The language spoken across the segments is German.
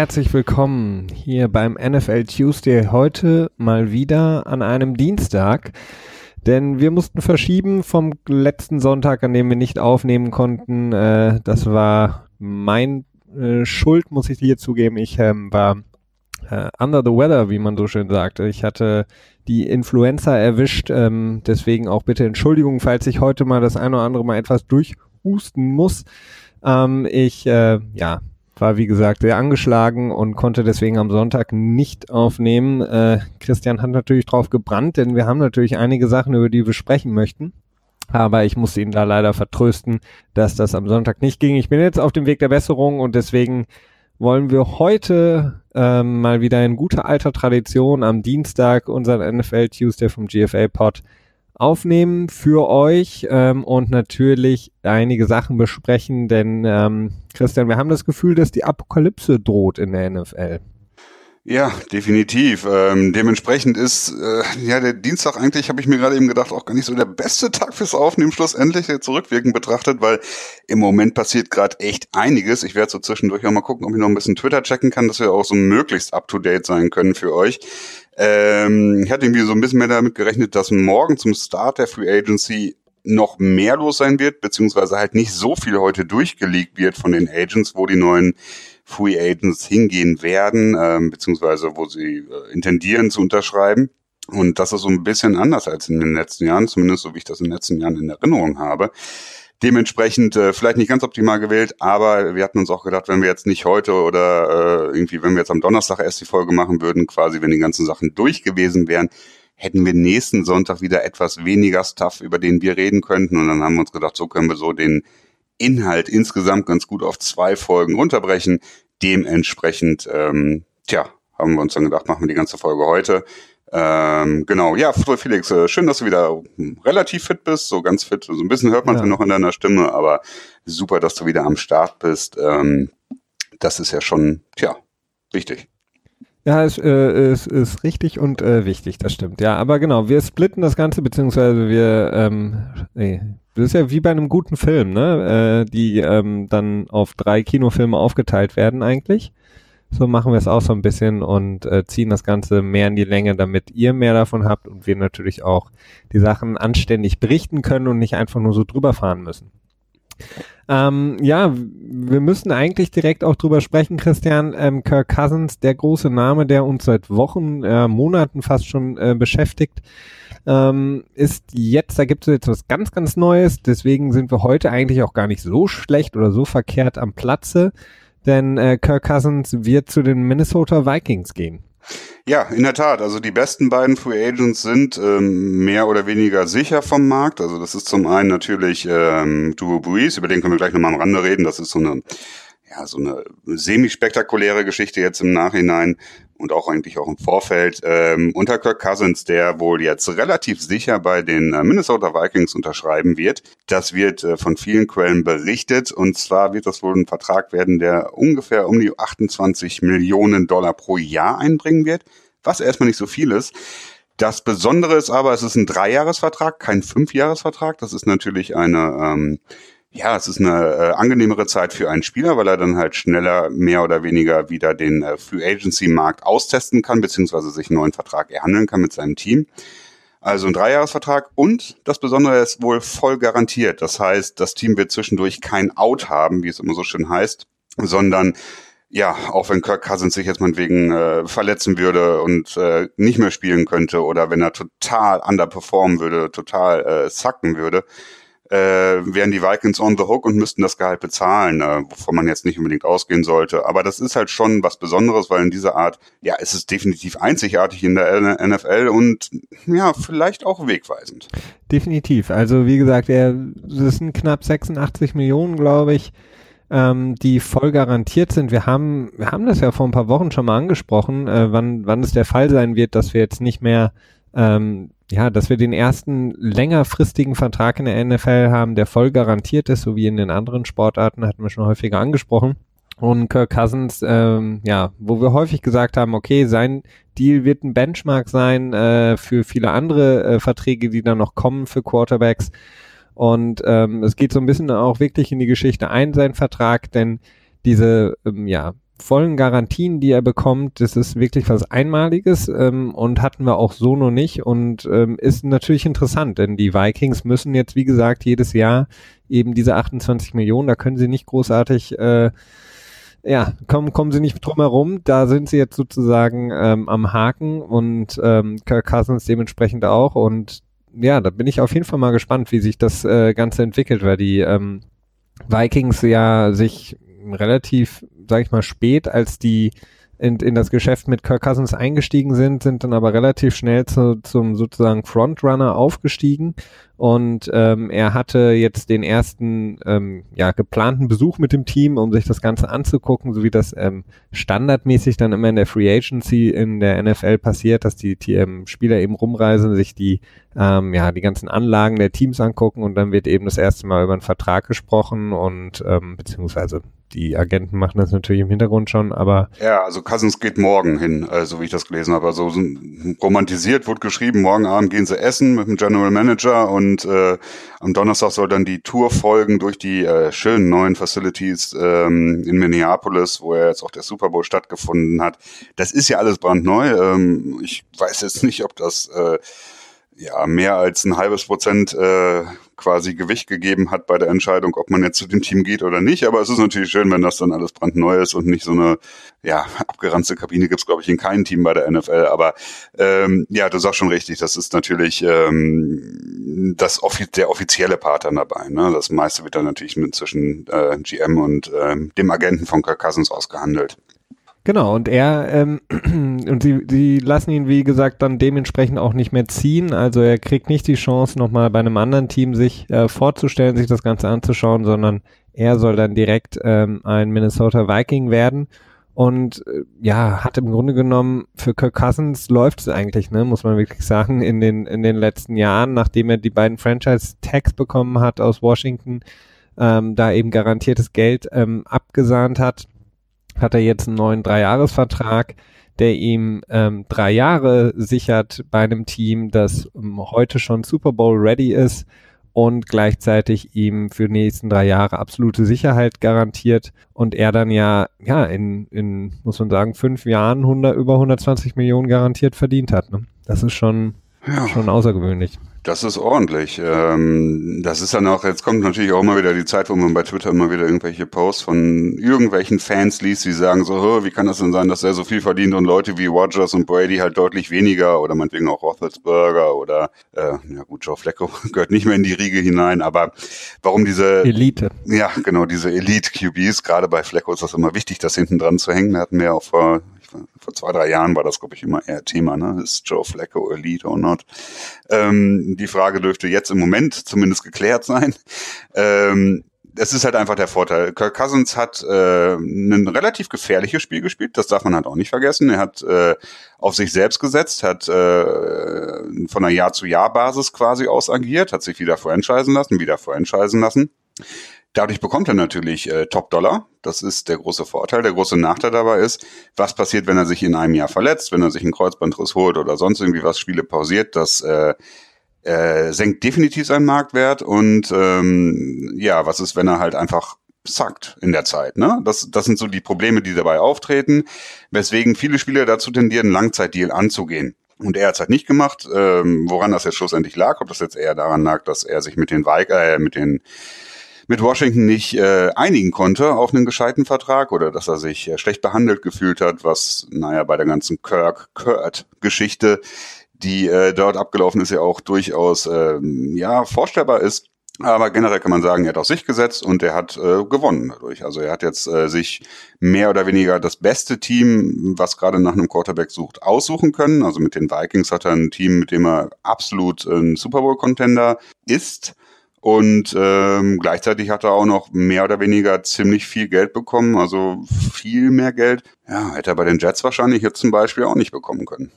Herzlich willkommen hier beim NFL Tuesday. Heute mal wieder an einem Dienstag, denn wir mussten verschieben vom letzten Sonntag, an dem wir nicht aufnehmen konnten. Äh, das war mein äh, Schuld, muss ich dir zugeben. Ich ähm, war äh, under the weather, wie man so schön sagt. Ich hatte die Influenza erwischt, ähm, deswegen auch bitte Entschuldigung, falls ich heute mal das eine oder andere mal etwas durchhusten muss. Ähm, ich, äh, ja, war wie gesagt sehr angeschlagen und konnte deswegen am Sonntag nicht aufnehmen. Äh, Christian hat natürlich drauf gebrannt, denn wir haben natürlich einige Sachen, über die wir sprechen möchten. Aber ich musste ihn da leider vertrösten, dass das am Sonntag nicht ging. Ich bin jetzt auf dem Weg der Besserung und deswegen wollen wir heute ähm, mal wieder in guter alter Tradition am Dienstag unseren NFL Tuesday vom GFA Pod aufnehmen für euch ähm, und natürlich einige Sachen besprechen, denn ähm, Christian, wir haben das Gefühl, dass die Apokalypse droht in der NFL. Ja, definitiv. Ähm, dementsprechend ist äh, ja der Dienstag eigentlich, habe ich mir gerade eben gedacht, auch gar nicht so der beste Tag fürs Aufnehmen schlussendlich zurückwirkend betrachtet, weil im Moment passiert gerade echt einiges. Ich werde so zwischendurch auch mal gucken, ob ich noch ein bisschen Twitter checken kann, dass wir auch so möglichst up to date sein können für euch. Ähm, ich hatte irgendwie so ein bisschen mehr damit gerechnet, dass morgen zum Start der Free Agency noch mehr los sein wird, beziehungsweise halt nicht so viel heute durchgelegt wird von den Agents, wo die neuen Free Agents hingehen werden, ähm, beziehungsweise wo sie äh, intendieren zu unterschreiben. Und das ist so ein bisschen anders als in den letzten Jahren, zumindest so wie ich das in den letzten Jahren in Erinnerung habe. Dementsprechend äh, vielleicht nicht ganz optimal gewählt, aber wir hatten uns auch gedacht, wenn wir jetzt nicht heute oder äh, irgendwie, wenn wir jetzt am Donnerstag erst die Folge machen würden, quasi wenn die ganzen Sachen durch gewesen wären, hätten wir nächsten Sonntag wieder etwas weniger Stuff, über den wir reden könnten. Und dann haben wir uns gedacht, so können wir so den Inhalt insgesamt ganz gut auf zwei Folgen runterbrechen. Dementsprechend, ähm, tja, haben wir uns dann gedacht, machen wir die ganze Folge heute. Ähm, genau, ja, Felix, äh, schön, dass du wieder relativ fit bist, so ganz fit. So ein bisschen hört man es ja. noch in deiner Stimme, aber super, dass du wieder am Start bist. Ähm, das ist ja schon, tja, wichtig. Ja, es, äh, es ist richtig und äh, wichtig, das stimmt. Ja, aber genau, wir splitten das Ganze, beziehungsweise wir, ähm, nee, das ist ja wie bei einem guten Film, ne? Äh, die ähm, dann auf drei Kinofilme aufgeteilt werden eigentlich. So machen wir es auch so ein bisschen und äh, ziehen das Ganze mehr in die Länge, damit ihr mehr davon habt und wir natürlich auch die Sachen anständig berichten können und nicht einfach nur so drüber fahren müssen. Ähm, ja, wir müssen eigentlich direkt auch drüber sprechen, Christian. Ähm, Kirk Cousins, der große Name, der uns seit Wochen, äh, Monaten fast schon äh, beschäftigt, ähm, ist jetzt, da gibt es jetzt was ganz, ganz Neues. Deswegen sind wir heute eigentlich auch gar nicht so schlecht oder so verkehrt am Platze, denn äh, Kirk Cousins wird zu den Minnesota Vikings gehen. Ja, in der Tat. Also die besten beiden Free Agents sind ähm, mehr oder weniger sicher vom Markt. Also das ist zum einen natürlich ähm, Drew Brees, über den können wir gleich nochmal am Rande reden. Das ist so eine ja, so eine semi-spektakuläre Geschichte jetzt im Nachhinein und auch eigentlich auch im Vorfeld ähm, unter Kirk Cousins, der wohl jetzt relativ sicher bei den äh, Minnesota Vikings unterschreiben wird. Das wird äh, von vielen Quellen berichtet und zwar wird das wohl ein Vertrag werden, der ungefähr um die 28 Millionen Dollar pro Jahr einbringen wird, was erstmal nicht so viel ist. Das Besondere ist aber, es ist ein Dreijahresvertrag, kein Fünfjahresvertrag. Das ist natürlich eine ähm, ja, es ist eine äh, angenehmere Zeit für einen Spieler, weil er dann halt schneller mehr oder weniger wieder den äh, Free Agency Markt austesten kann, beziehungsweise sich einen neuen Vertrag erhandeln kann mit seinem Team. Also ein Dreijahresvertrag und das Besondere ist wohl voll garantiert. Das heißt, das Team wird zwischendurch kein Out haben, wie es immer so schön heißt, sondern ja, auch wenn Kirk Cousins sich jetzt meinetwegen äh, verletzen würde und äh, nicht mehr spielen könnte oder wenn er total underperformen würde, total äh, sacken würde, äh, wären die Vikings on the hook und müssten das Gehalt bezahlen, äh, wovon man jetzt nicht unbedingt ausgehen sollte. Aber das ist halt schon was Besonderes, weil in dieser Art, ja, es ist definitiv einzigartig in der NFL und ja, vielleicht auch wegweisend. Definitiv. Also wie gesagt, er, das sind knapp 86 Millionen, glaube ich ähm, die voll garantiert sind. Wir haben, wir haben das ja vor ein paar Wochen schon mal angesprochen, äh, wann, wann es der Fall sein wird, dass wir jetzt nicht mehr ähm, ja, dass wir den ersten längerfristigen Vertrag in der NFL haben, der voll garantiert ist, so wie in den anderen Sportarten, hatten wir schon häufiger angesprochen. Und Kirk Cousins, ähm, ja, wo wir häufig gesagt haben, okay, sein Deal wird ein Benchmark sein äh, für viele andere äh, Verträge, die dann noch kommen für Quarterbacks. Und ähm, es geht so ein bisschen auch wirklich in die Geschichte ein, sein Vertrag, denn diese, ähm, ja, vollen Garantien, die er bekommt, das ist wirklich was Einmaliges ähm, und hatten wir auch so noch nicht und ähm, ist natürlich interessant, denn die Vikings müssen jetzt, wie gesagt, jedes Jahr eben diese 28 Millionen, da können sie nicht großartig äh, ja, kommen, kommen sie nicht drum herum. Da sind sie jetzt sozusagen ähm, am Haken und ähm, Kirk Cousins dementsprechend auch. Und ja, da bin ich auf jeden Fall mal gespannt, wie sich das äh, Ganze entwickelt, weil die ähm, Vikings ja sich relativ, sag ich mal, spät als die in, in das Geschäft mit Kirk Cousins eingestiegen sind, sind dann aber relativ schnell zu, zum sozusagen Frontrunner aufgestiegen. Und ähm, er hatte jetzt den ersten ähm, ja, geplanten Besuch mit dem Team, um sich das Ganze anzugucken, so wie das ähm, standardmäßig dann immer in der Free Agency in der NFL passiert, dass die ähm, Spieler eben rumreisen, sich die ähm, ja die ganzen Anlagen der Teams angucken und dann wird eben das erste Mal über einen Vertrag gesprochen und ähm, beziehungsweise die Agenten machen das natürlich im Hintergrund schon, aber. Ja, also Cousins geht morgen hin, äh, so wie ich das gelesen habe. Also so romantisiert wurde geschrieben, morgen Abend gehen sie essen mit dem General Manager und äh, am Donnerstag soll dann die Tour folgen durch die äh, schönen neuen Facilities ähm, in Minneapolis, wo ja jetzt auch der Super Bowl stattgefunden hat. Das ist ja alles brandneu. Ähm, ich weiß jetzt nicht, ob das äh, ja mehr als ein halbes Prozent äh, quasi Gewicht gegeben hat bei der Entscheidung, ob man jetzt zu dem Team geht oder nicht. Aber es ist natürlich schön, wenn das dann alles brandneu ist und nicht so eine ja, abgeranzte Kabine gibt's glaube ich, in keinem Team bei der NFL. Aber ähm, ja, du sagst schon richtig, das ist natürlich ähm, das offi der offizielle Part dann dabei. Ne? Das meiste wird dann natürlich mit zwischen äh, GM und ähm, dem Agenten von Kirk Cousins ausgehandelt. Genau, und er, ähm, und sie, sie lassen ihn, wie gesagt, dann dementsprechend auch nicht mehr ziehen. Also er kriegt nicht die Chance, nochmal bei einem anderen Team sich äh, vorzustellen, sich das Ganze anzuschauen, sondern er soll dann direkt ähm, ein Minnesota Viking werden. Und äh, ja, hat im Grunde genommen für Kirk Cousins läuft es eigentlich, ne, muss man wirklich sagen, in den, in den letzten Jahren, nachdem er die beiden Franchise-Tags bekommen hat aus Washington, ähm, da eben garantiertes Geld ähm, abgesahnt hat hat er jetzt einen neuen Dreijahresvertrag, der ihm ähm, drei Jahre sichert bei einem Team, das ähm, heute schon Super Bowl ready ist und gleichzeitig ihm für die nächsten drei Jahre absolute Sicherheit garantiert und er dann ja, ja, in, in muss man sagen, fünf Jahren 100, über 120 Millionen garantiert verdient hat. Ne? Das ist schon, ja. schon außergewöhnlich. Das ist ordentlich. Ähm, das ist dann auch, jetzt kommt natürlich auch immer wieder die Zeit, wo man bei Twitter immer wieder irgendwelche Posts von irgendwelchen Fans liest, die sagen so, wie kann das denn sein, dass er so viel verdient und Leute wie Rogers und Brady halt deutlich weniger oder meinetwegen auch Roethlisberger oder, äh, ja gut, Joe Flacco gehört nicht mehr in die Riege hinein, aber warum diese... Elite. Ja, genau, diese Elite-QBs, gerade bei Flacco ist das immer wichtig, das hinten dran zu hängen. Da hatten wir auch vor vor zwei, drei Jahren war das, glaube ich, immer eher Thema, ne? Ist Joe Flacco Elite or not? Ähm, die Frage dürfte jetzt im Moment zumindest geklärt sein. Ähm, es ist halt einfach der Vorteil. Kirk Cousins hat äh, ein relativ gefährliches Spiel gespielt, das darf man halt auch nicht vergessen. Er hat äh, auf sich selbst gesetzt, hat äh, von einer Jahr-zu-Jahr-Basis quasi aus agiert, hat sich wieder franchisen lassen, wieder franchisen lassen. Dadurch bekommt er natürlich äh, Top-Dollar. Das ist der große Vorteil. Der große Nachteil dabei ist, was passiert, wenn er sich in einem Jahr verletzt, wenn er sich einen Kreuzbandriss holt oder sonst irgendwie was, Spiele pausiert. Das äh, äh, senkt definitiv seinen Marktwert. Und ähm, ja, was ist, wenn er halt einfach sackt in der Zeit. Ne? Das, das sind so die Probleme, die dabei auftreten, weswegen viele Spieler dazu tendieren, Langzeitdeal anzugehen. Und er hat es halt nicht gemacht, ähm, woran das jetzt schlussendlich lag, ob das jetzt eher daran lag, dass er sich mit den Weig äh, mit den mit Washington nicht äh, einigen konnte auf einen gescheiten Vertrag oder dass er sich äh, schlecht behandelt gefühlt hat, was, naja, bei der ganzen Kirk-Kurt-Geschichte, die äh, dort abgelaufen ist, ja auch durchaus, äh, ja, vorstellbar ist. Aber generell kann man sagen, er hat auf sich gesetzt und er hat äh, gewonnen dadurch. Also er hat jetzt äh, sich mehr oder weniger das beste Team, was gerade nach einem Quarterback sucht, aussuchen können. Also mit den Vikings hat er ein Team, mit dem er absolut ein Super Bowl-Contender ist. Und ähm, gleichzeitig hat er auch noch mehr oder weniger ziemlich viel Geld bekommen, also viel mehr Geld. Ja, hätte er bei den Jets wahrscheinlich jetzt zum Beispiel auch nicht bekommen können.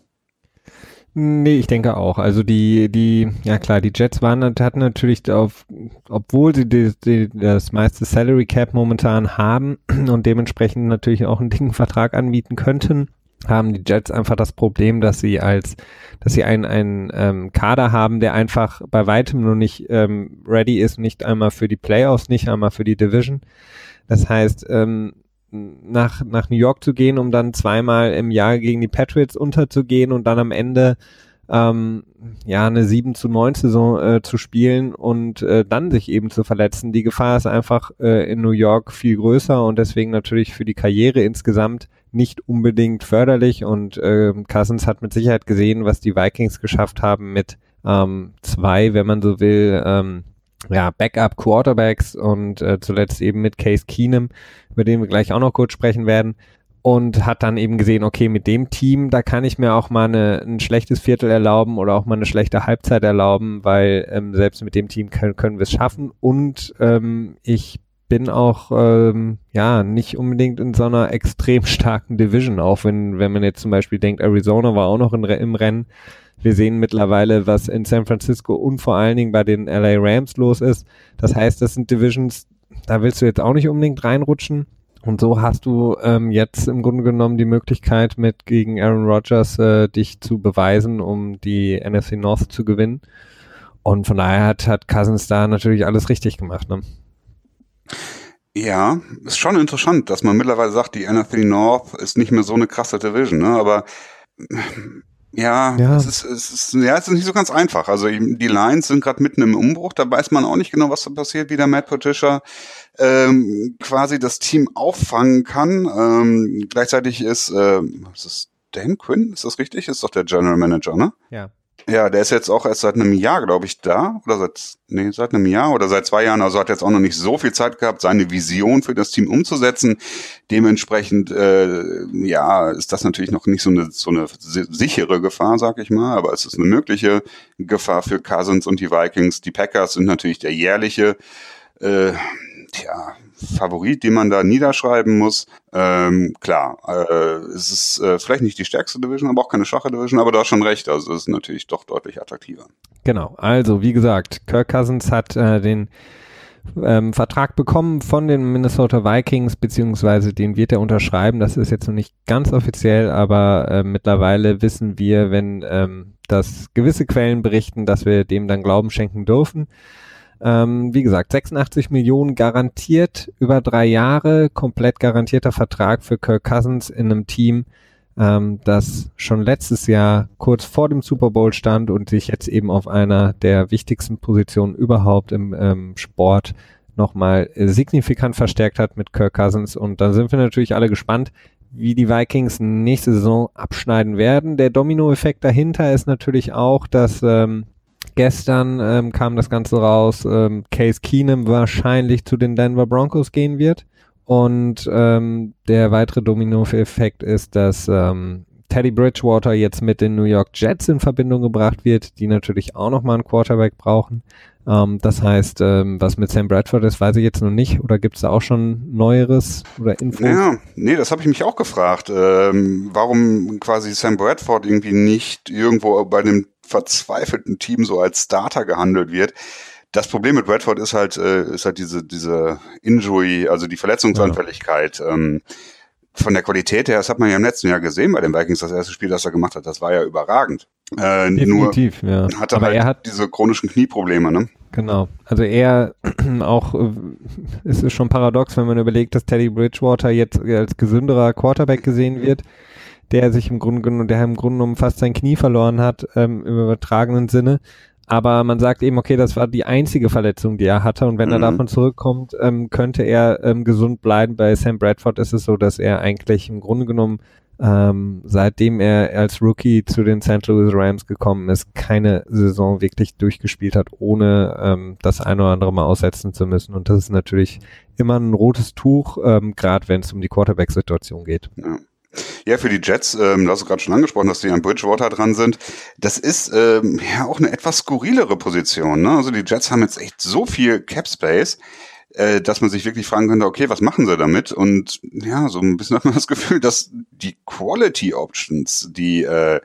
Nee, ich denke auch. Also die, die, ja klar, die Jets waren, hatten natürlich auf, obwohl sie die, die, das meiste Salary Cap momentan haben und dementsprechend natürlich auch einen dicken Vertrag anbieten könnten, haben die Jets einfach das Problem, dass sie als, dass sie einen, einen ähm, Kader haben, der einfach bei weitem noch nicht ähm, ready ist, nicht einmal für die Playoffs, nicht einmal für die Division. Das heißt, ähm, nach, nach New York zu gehen, um dann zweimal im Jahr gegen die Patriots unterzugehen und dann am Ende ähm, ja eine 7 zu 9 Saison äh, zu spielen und äh, dann sich eben zu verletzen. Die Gefahr ist einfach äh, in New York viel größer und deswegen natürlich für die Karriere insgesamt nicht unbedingt förderlich und äh, Cousins hat mit Sicherheit gesehen, was die Vikings geschafft haben mit ähm, zwei, wenn man so will, ähm, ja, Backup Quarterbacks und äh, zuletzt eben mit Case Keenum, über den wir gleich auch noch kurz sprechen werden und hat dann eben gesehen, okay, mit dem Team, da kann ich mir auch mal eine, ein schlechtes Viertel erlauben oder auch mal eine schlechte Halbzeit erlauben, weil ähm, selbst mit dem Team können, können wir es schaffen und ähm, ich bin auch ähm, ja nicht unbedingt in so einer extrem starken Division, auch wenn wenn man jetzt zum Beispiel denkt, Arizona war auch noch in, im Rennen. Wir sehen mittlerweile, was in San Francisco und vor allen Dingen bei den LA Rams los ist. Das heißt, das sind Divisions, da willst du jetzt auch nicht unbedingt reinrutschen. Und so hast du ähm, jetzt im Grunde genommen die Möglichkeit, mit gegen Aaron Rodgers äh, dich zu beweisen, um die NFC North zu gewinnen. Und von daher hat, hat Cousins da natürlich alles richtig gemacht. Ne? Ja, ist schon interessant, dass man mittlerweile sagt, die NFC North ist nicht mehr so eine krasse Division, ne? Aber ja, ja. Es, ist, es ist ja, es ist nicht so ganz einfach. Also die Lines sind gerade mitten im Umbruch, da weiß man auch nicht genau, was da passiert, wie der Matt Patricia ähm, quasi das Team auffangen kann. Ähm, gleichzeitig ist, äh, ist das Dan Quinn, ist das richtig? Ist doch der General Manager, ne? Ja. Ja, der ist jetzt auch erst seit einem Jahr, glaube ich, da. Oder seit, nee, seit einem Jahr oder seit zwei Jahren. Also hat jetzt auch noch nicht so viel Zeit gehabt, seine Vision für das Team umzusetzen. Dementsprechend, äh, ja, ist das natürlich noch nicht so eine, so eine sichere Gefahr, sag ich mal. Aber es ist eine mögliche Gefahr für Cousins und die Vikings. Die Packers sind natürlich der jährliche, äh, tja, Favorit, den man da niederschreiben muss. Ähm, klar, äh, es ist äh, vielleicht nicht die stärkste Division, aber auch keine schwache Division, aber hast schon recht, also es ist natürlich doch deutlich attraktiver. Genau, also wie gesagt, Kirk Cousins hat äh, den ähm, Vertrag bekommen von den Minnesota Vikings, beziehungsweise den wird er unterschreiben. Das ist jetzt noch nicht ganz offiziell, aber äh, mittlerweile wissen wir, wenn ähm, das gewisse Quellen berichten, dass wir dem dann Glauben schenken dürfen. Ähm, wie gesagt, 86 Millionen garantiert über drei Jahre, komplett garantierter Vertrag für Kirk Cousins in einem Team, ähm, das schon letztes Jahr kurz vor dem Super Bowl stand und sich jetzt eben auf einer der wichtigsten Positionen überhaupt im ähm, Sport nochmal signifikant verstärkt hat mit Kirk Cousins. Und da sind wir natürlich alle gespannt, wie die Vikings nächste Saison abschneiden werden. Der Dominoeffekt dahinter ist natürlich auch, dass ähm, Gestern ähm, kam das Ganze raus, ähm, Case Keenum wahrscheinlich zu den Denver Broncos gehen wird. Und ähm, der weitere Domino-Effekt ist, dass ähm, Teddy Bridgewater jetzt mit den New York Jets in Verbindung gebracht wird, die natürlich auch nochmal einen Quarterback brauchen. Ähm, das heißt, ähm, was mit Sam Bradford ist, weiß ich jetzt noch nicht. Oder gibt es da auch schon Neueres oder Infos? Ja, nee, das habe ich mich auch gefragt. Ähm, warum quasi Sam Bradford irgendwie nicht irgendwo bei einem verzweifelten Team so als Starter gehandelt wird. Das Problem mit Bradford ist halt, äh, ist halt diese, diese Injury, also die Verletzungsanfälligkeit. Ja. Ähm, von der Qualität her, das hat man ja im letzten Jahr gesehen bei den Vikings, das erste Spiel, das er gemacht hat, das war ja überragend. Äh, Definitiv, nur ja. Hat er Aber halt er hat diese chronischen Knieprobleme, ne? Genau. Also er auch, äh, es ist schon paradox, wenn man überlegt, dass Teddy Bridgewater jetzt als gesünderer Quarterback gesehen wird der sich im Grunde genommen, der im Grunde genommen fast sein Knie verloren hat, ähm, im übertragenen Sinne. Aber man sagt eben, okay, das war die einzige Verletzung, die er hatte. Und wenn mhm. er davon zurückkommt, ähm, könnte er ähm, gesund bleiben. Bei Sam Bradford ist es so, dass er eigentlich im Grunde genommen, ähm, seitdem er als Rookie zu den St. Louis Rams gekommen ist, keine Saison wirklich durchgespielt hat, ohne ähm, das ein oder andere Mal aussetzen zu müssen. Und das ist natürlich immer ein rotes Tuch, ähm, gerade wenn es um die Quarterback-Situation geht. Ja. Ja, für die Jets, ähm, du hast es gerade schon angesprochen, dass die an Bridgewater dran sind. Das ist ähm, ja auch eine etwas skurrilere Position. Ne? Also die Jets haben jetzt echt so viel Cap Space, äh, dass man sich wirklich fragen könnte, okay, was machen sie damit? Und ja, so ein bisschen hat man das Gefühl, dass die Quality Options, die äh,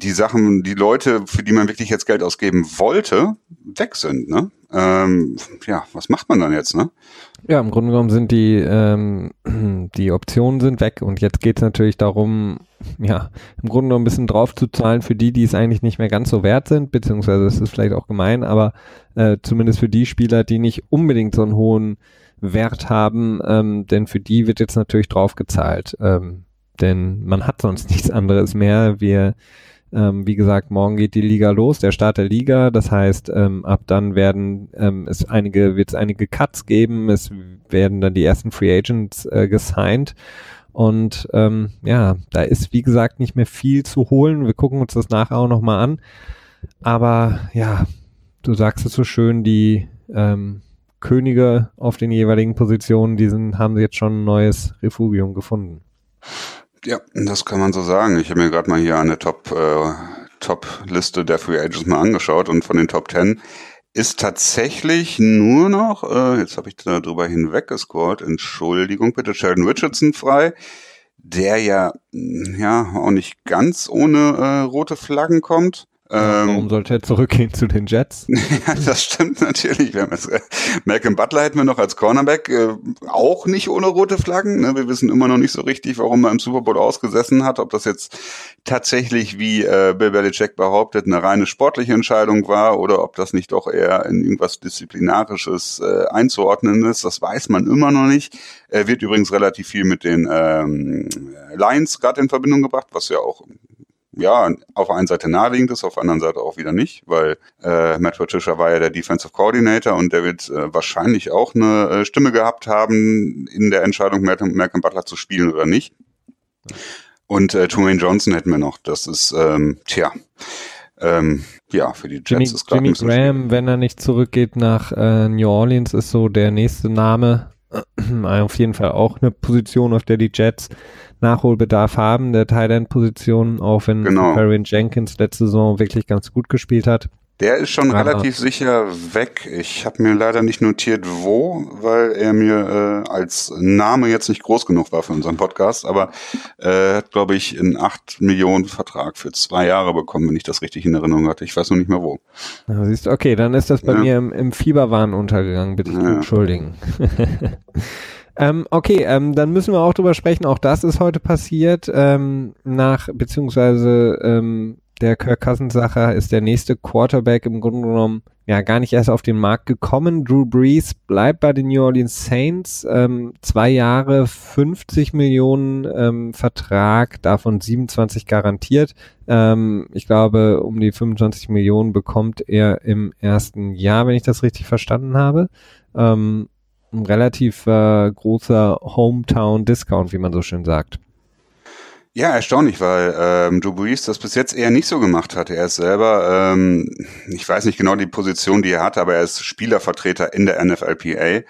die Sachen, die Leute, für die man wirklich jetzt Geld ausgeben wollte, weg sind. Ne? Ähm, ja, was macht man dann jetzt? Ne? Ja, im Grunde genommen sind die, ähm, die Optionen sind weg und jetzt geht es natürlich darum, ja, im Grunde genommen ein bisschen drauf zu zahlen für die, die es eigentlich nicht mehr ganz so wert sind, beziehungsweise es ist vielleicht auch gemein, aber äh, zumindest für die Spieler, die nicht unbedingt so einen hohen Wert haben, ähm, denn für die wird jetzt natürlich drauf gezahlt. Ähm, denn man hat sonst nichts anderes mehr. Wir, ähm, wie gesagt, morgen geht die Liga los, der Start der Liga. Das heißt, ähm, ab dann werden ähm, es einige, wird es einige Cuts geben. Es werden dann die ersten Free Agents äh, gesigned. Und ähm, ja, da ist wie gesagt nicht mehr viel zu holen. Wir gucken uns das nachher auch nochmal an. Aber ja, du sagst es so schön, die ähm, Könige auf den jeweiligen Positionen, die sind, haben jetzt schon ein neues Refugium gefunden. Ja, das kann man so sagen. Ich habe mir gerade mal hier eine Top, äh, Top-Liste der Free Agents mal angeschaut und von den Top 10 ist tatsächlich nur noch, äh, jetzt habe ich da drüber hinweggescrollt, Entschuldigung bitte, Sheldon Richardson frei, der ja, ja auch nicht ganz ohne äh, rote Flaggen kommt. Ähm, Warum sollte er zurückgehen zu den Jets? ja, das stimmt natürlich. Wir haben jetzt, äh, Malcolm Butler hätten wir noch als Cornerback, äh, auch nicht ohne rote Flaggen. Ne? Wir wissen immer noch nicht so richtig, warum er im Super Bowl ausgesessen hat. Ob das jetzt tatsächlich, wie äh, Bill Belichick behauptet, eine reine sportliche Entscheidung war oder ob das nicht doch eher in irgendwas Disziplinarisches äh, einzuordnen ist. Das weiß man immer noch nicht. Er wird übrigens relativ viel mit den ähm, Lions gerade in Verbindung gebracht, was ja auch ja, auf der einen Seite naheliegend ist, auf der anderen Seite auch wieder nicht, weil äh, Matt Patricia war ja der Defensive Coordinator und der wird äh, wahrscheinlich auch eine äh, Stimme gehabt haben in der Entscheidung, Malcolm, Malcolm Butler zu spielen oder nicht. Und äh, Tremaine Johnson hätten wir noch. Das ist, ähm, tja, ähm, ja, für die Jets Jimmy, ist gerade Jimmy Graham, wenn er nicht zurückgeht nach äh, New Orleans, ist so der nächste Name. auf jeden Fall auch eine Position, auf der die Jets Nachholbedarf haben, der Thailand-Position, auch wenn genau. Farron Jenkins letzte Saison wirklich ganz gut gespielt hat. Der ist schon Aber relativ sicher weg. Ich habe mir leider nicht notiert, wo, weil er mir äh, als Name jetzt nicht groß genug war für unseren Podcast. Aber äh, hat, glaube ich, einen 8 Millionen Vertrag für zwei Jahre bekommen, wenn ich das richtig in Erinnerung hatte. Ich weiß noch nicht mehr wo. Ja, siehst okay, dann ist das bei ja. mir im, im Fieberwahn untergegangen. Bitte ich ja. entschuldigen. Ähm, okay, ähm, dann müssen wir auch drüber sprechen. Auch das ist heute passiert. Ähm, nach, beziehungsweise ähm, der Kirk Cousins Sache ist der nächste Quarterback im Grunde genommen ja gar nicht erst auf den Markt gekommen. Drew Brees bleibt bei den New Orleans Saints. Ähm, zwei Jahre, 50 Millionen ähm, Vertrag, davon 27 garantiert. Ähm, ich glaube, um die 25 Millionen bekommt er im ersten Jahr, wenn ich das richtig verstanden habe. Ähm, ein relativ äh, großer Hometown-Discount, wie man so schön sagt. Ja, erstaunlich, weil ähm, Drew Brees das bis jetzt eher nicht so gemacht hatte. Er ist selber, ähm, ich weiß nicht genau die Position, die er hat, aber er ist Spielervertreter in der NFLPA,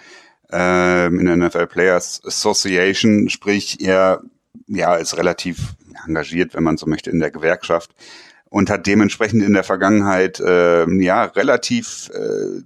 ähm, in der NFL Players Association, sprich er ja ist relativ engagiert, wenn man so möchte, in der Gewerkschaft und hat dementsprechend in der Vergangenheit äh, ja relativ äh,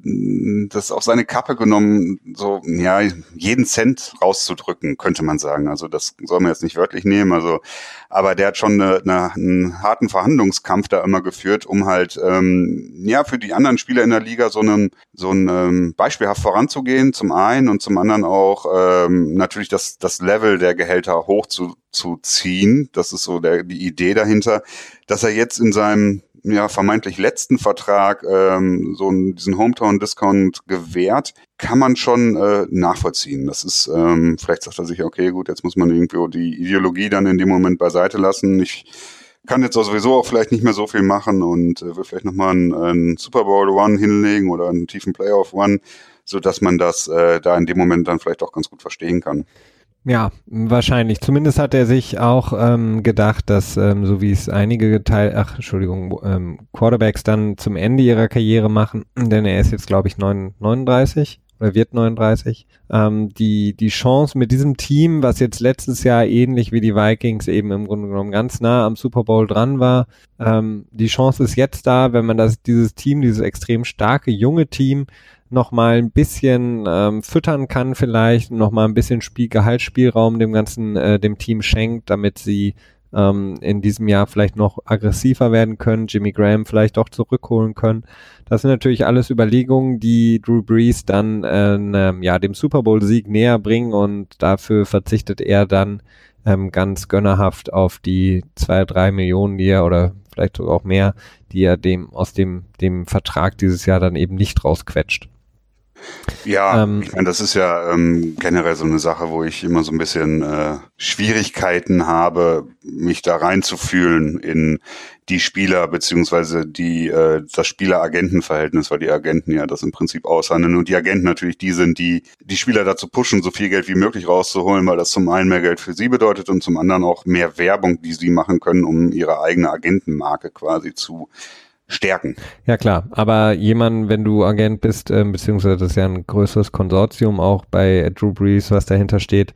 das auf seine Kappe genommen, so ja jeden Cent rauszudrücken, könnte man sagen. Also das soll man jetzt nicht wörtlich nehmen. Also, aber der hat schon eine, eine, einen harten Verhandlungskampf da immer geführt, um halt ähm, ja für die anderen Spieler in der Liga so einen so ein ähm, beispielhaft voranzugehen, zum einen und zum anderen auch ähm, natürlich das das Level der Gehälter hoch zu zu ziehen. Das ist so der, die Idee dahinter, dass er jetzt in seinem ja, vermeintlich letzten Vertrag ähm, so einen, diesen Hometown-Discount gewährt, kann man schon äh, nachvollziehen. Das ist, ähm, vielleicht sagt er sich, okay, gut, jetzt muss man irgendwie die Ideologie dann in dem Moment beiseite lassen. Ich kann jetzt auch sowieso auch vielleicht nicht mehr so viel machen und äh, will vielleicht nochmal einen, einen Super Bowl One hinlegen oder einen tiefen Playoff One, so dass man das äh, da in dem Moment dann vielleicht auch ganz gut verstehen kann. Ja, wahrscheinlich. Zumindest hat er sich auch ähm, gedacht, dass ähm, so wie es einige Teil, ach Entschuldigung, ähm, Quarterbacks dann zum Ende ihrer Karriere machen, denn er ist jetzt glaube ich 9, 39 oder wird 39. Ähm, die die Chance mit diesem Team, was jetzt letztes Jahr ähnlich wie die Vikings eben im Grunde genommen ganz nah am Super Bowl dran war, ähm, die Chance ist jetzt da, wenn man das dieses Team, dieses extrem starke junge Team noch mal ein bisschen ähm, füttern kann vielleicht, noch mal ein bisschen Spiel, Gehaltsspielraum dem ganzen, äh, dem Team schenkt, damit sie ähm, in diesem Jahr vielleicht noch aggressiver werden können, Jimmy Graham vielleicht doch zurückholen können. Das sind natürlich alles Überlegungen, die Drew Brees dann äh, ne, ja dem Super Bowl Sieg näher bringen und dafür verzichtet er dann ähm, ganz gönnerhaft auf die zwei, drei Millionen, die er oder vielleicht sogar auch mehr, die er dem aus dem dem Vertrag dieses Jahr dann eben nicht rausquetscht. Ja, ähm, ich meine, das ist ja ähm, generell so eine Sache, wo ich immer so ein bisschen äh, Schwierigkeiten habe, mich da reinzufühlen in die Spieler beziehungsweise die äh, das Spieler-Agenten-Verhältnis, weil die Agenten ja das im Prinzip aushandeln. Und die Agenten natürlich die sind, die die Spieler dazu pushen, so viel Geld wie möglich rauszuholen, weil das zum einen mehr Geld für sie bedeutet und zum anderen auch mehr Werbung, die sie machen können, um ihre eigene Agentenmarke quasi zu stärken. Ja klar, aber jemand, wenn du Agent bist, äh, beziehungsweise das ist ja ein größeres Konsortium auch bei Drew Brees, was dahinter steht.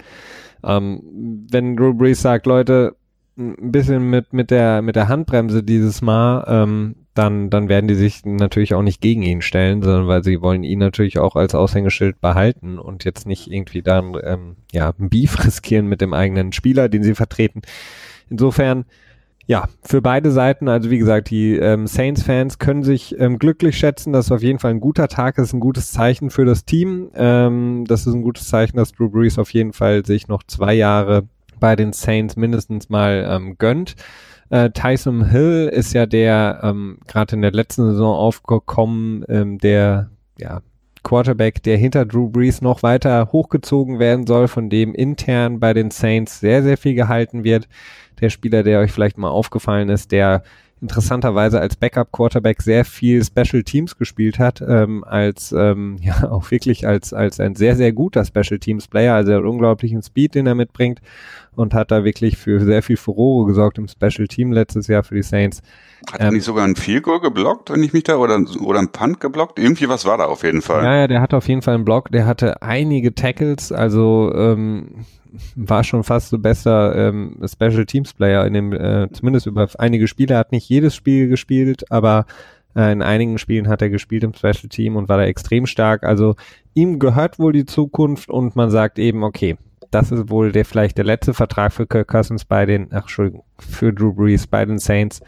Ähm, wenn Drew Brees sagt, Leute, ein bisschen mit mit der mit der Handbremse dieses Mal, ähm, dann dann werden die sich natürlich auch nicht gegen ihn stellen, sondern weil sie wollen ihn natürlich auch als Aushängeschild behalten und jetzt nicht irgendwie dann ähm, ja ein Beef riskieren mit dem eigenen Spieler, den sie vertreten. Insofern ja, für beide Seiten, also wie gesagt, die ähm, Saints-Fans können sich ähm, glücklich schätzen. Das ist auf jeden Fall ein guter Tag, ist ein gutes Zeichen für das Team. Ähm, das ist ein gutes Zeichen, dass Drew Brees auf jeden Fall sich noch zwei Jahre bei den Saints mindestens mal ähm, gönnt. Äh, Tyson Hill ist ja der ähm, gerade in der letzten Saison aufgekommen, ähm, der ja Quarterback, der hinter Drew Brees noch weiter hochgezogen werden soll, von dem intern bei den Saints sehr, sehr viel gehalten wird der Spieler, der euch vielleicht mal aufgefallen ist, der interessanterweise als Backup-Quarterback sehr viel Special Teams gespielt hat, ähm, als ähm, ja auch wirklich als als ein sehr sehr guter Special Teams Player, also der unglaublichen Speed, den er mitbringt und hat da wirklich für sehr viel Furore gesorgt im Special Team letztes Jahr für die Saints. Hat er ähm, nicht sogar ein Field Goal geblockt, wenn ich mich da oder oder ein Punt geblockt? Irgendwie was war da auf jeden Fall. Ja, ja, der hatte auf jeden Fall einen Block, der hatte einige Tackles, also ähm, war schon fast so besser ähm, Special Teams Player in dem, äh, zumindest über einige Spiele, hat nicht jedes Spiel gespielt, aber äh, in einigen Spielen hat er gespielt im Special Team und war da extrem stark. Also ihm gehört wohl die Zukunft und man sagt eben, okay, das ist wohl der vielleicht der letzte Vertrag für Kirk Cousins bei den, ach Entschuldigung, für Drew Brees bei den Saints.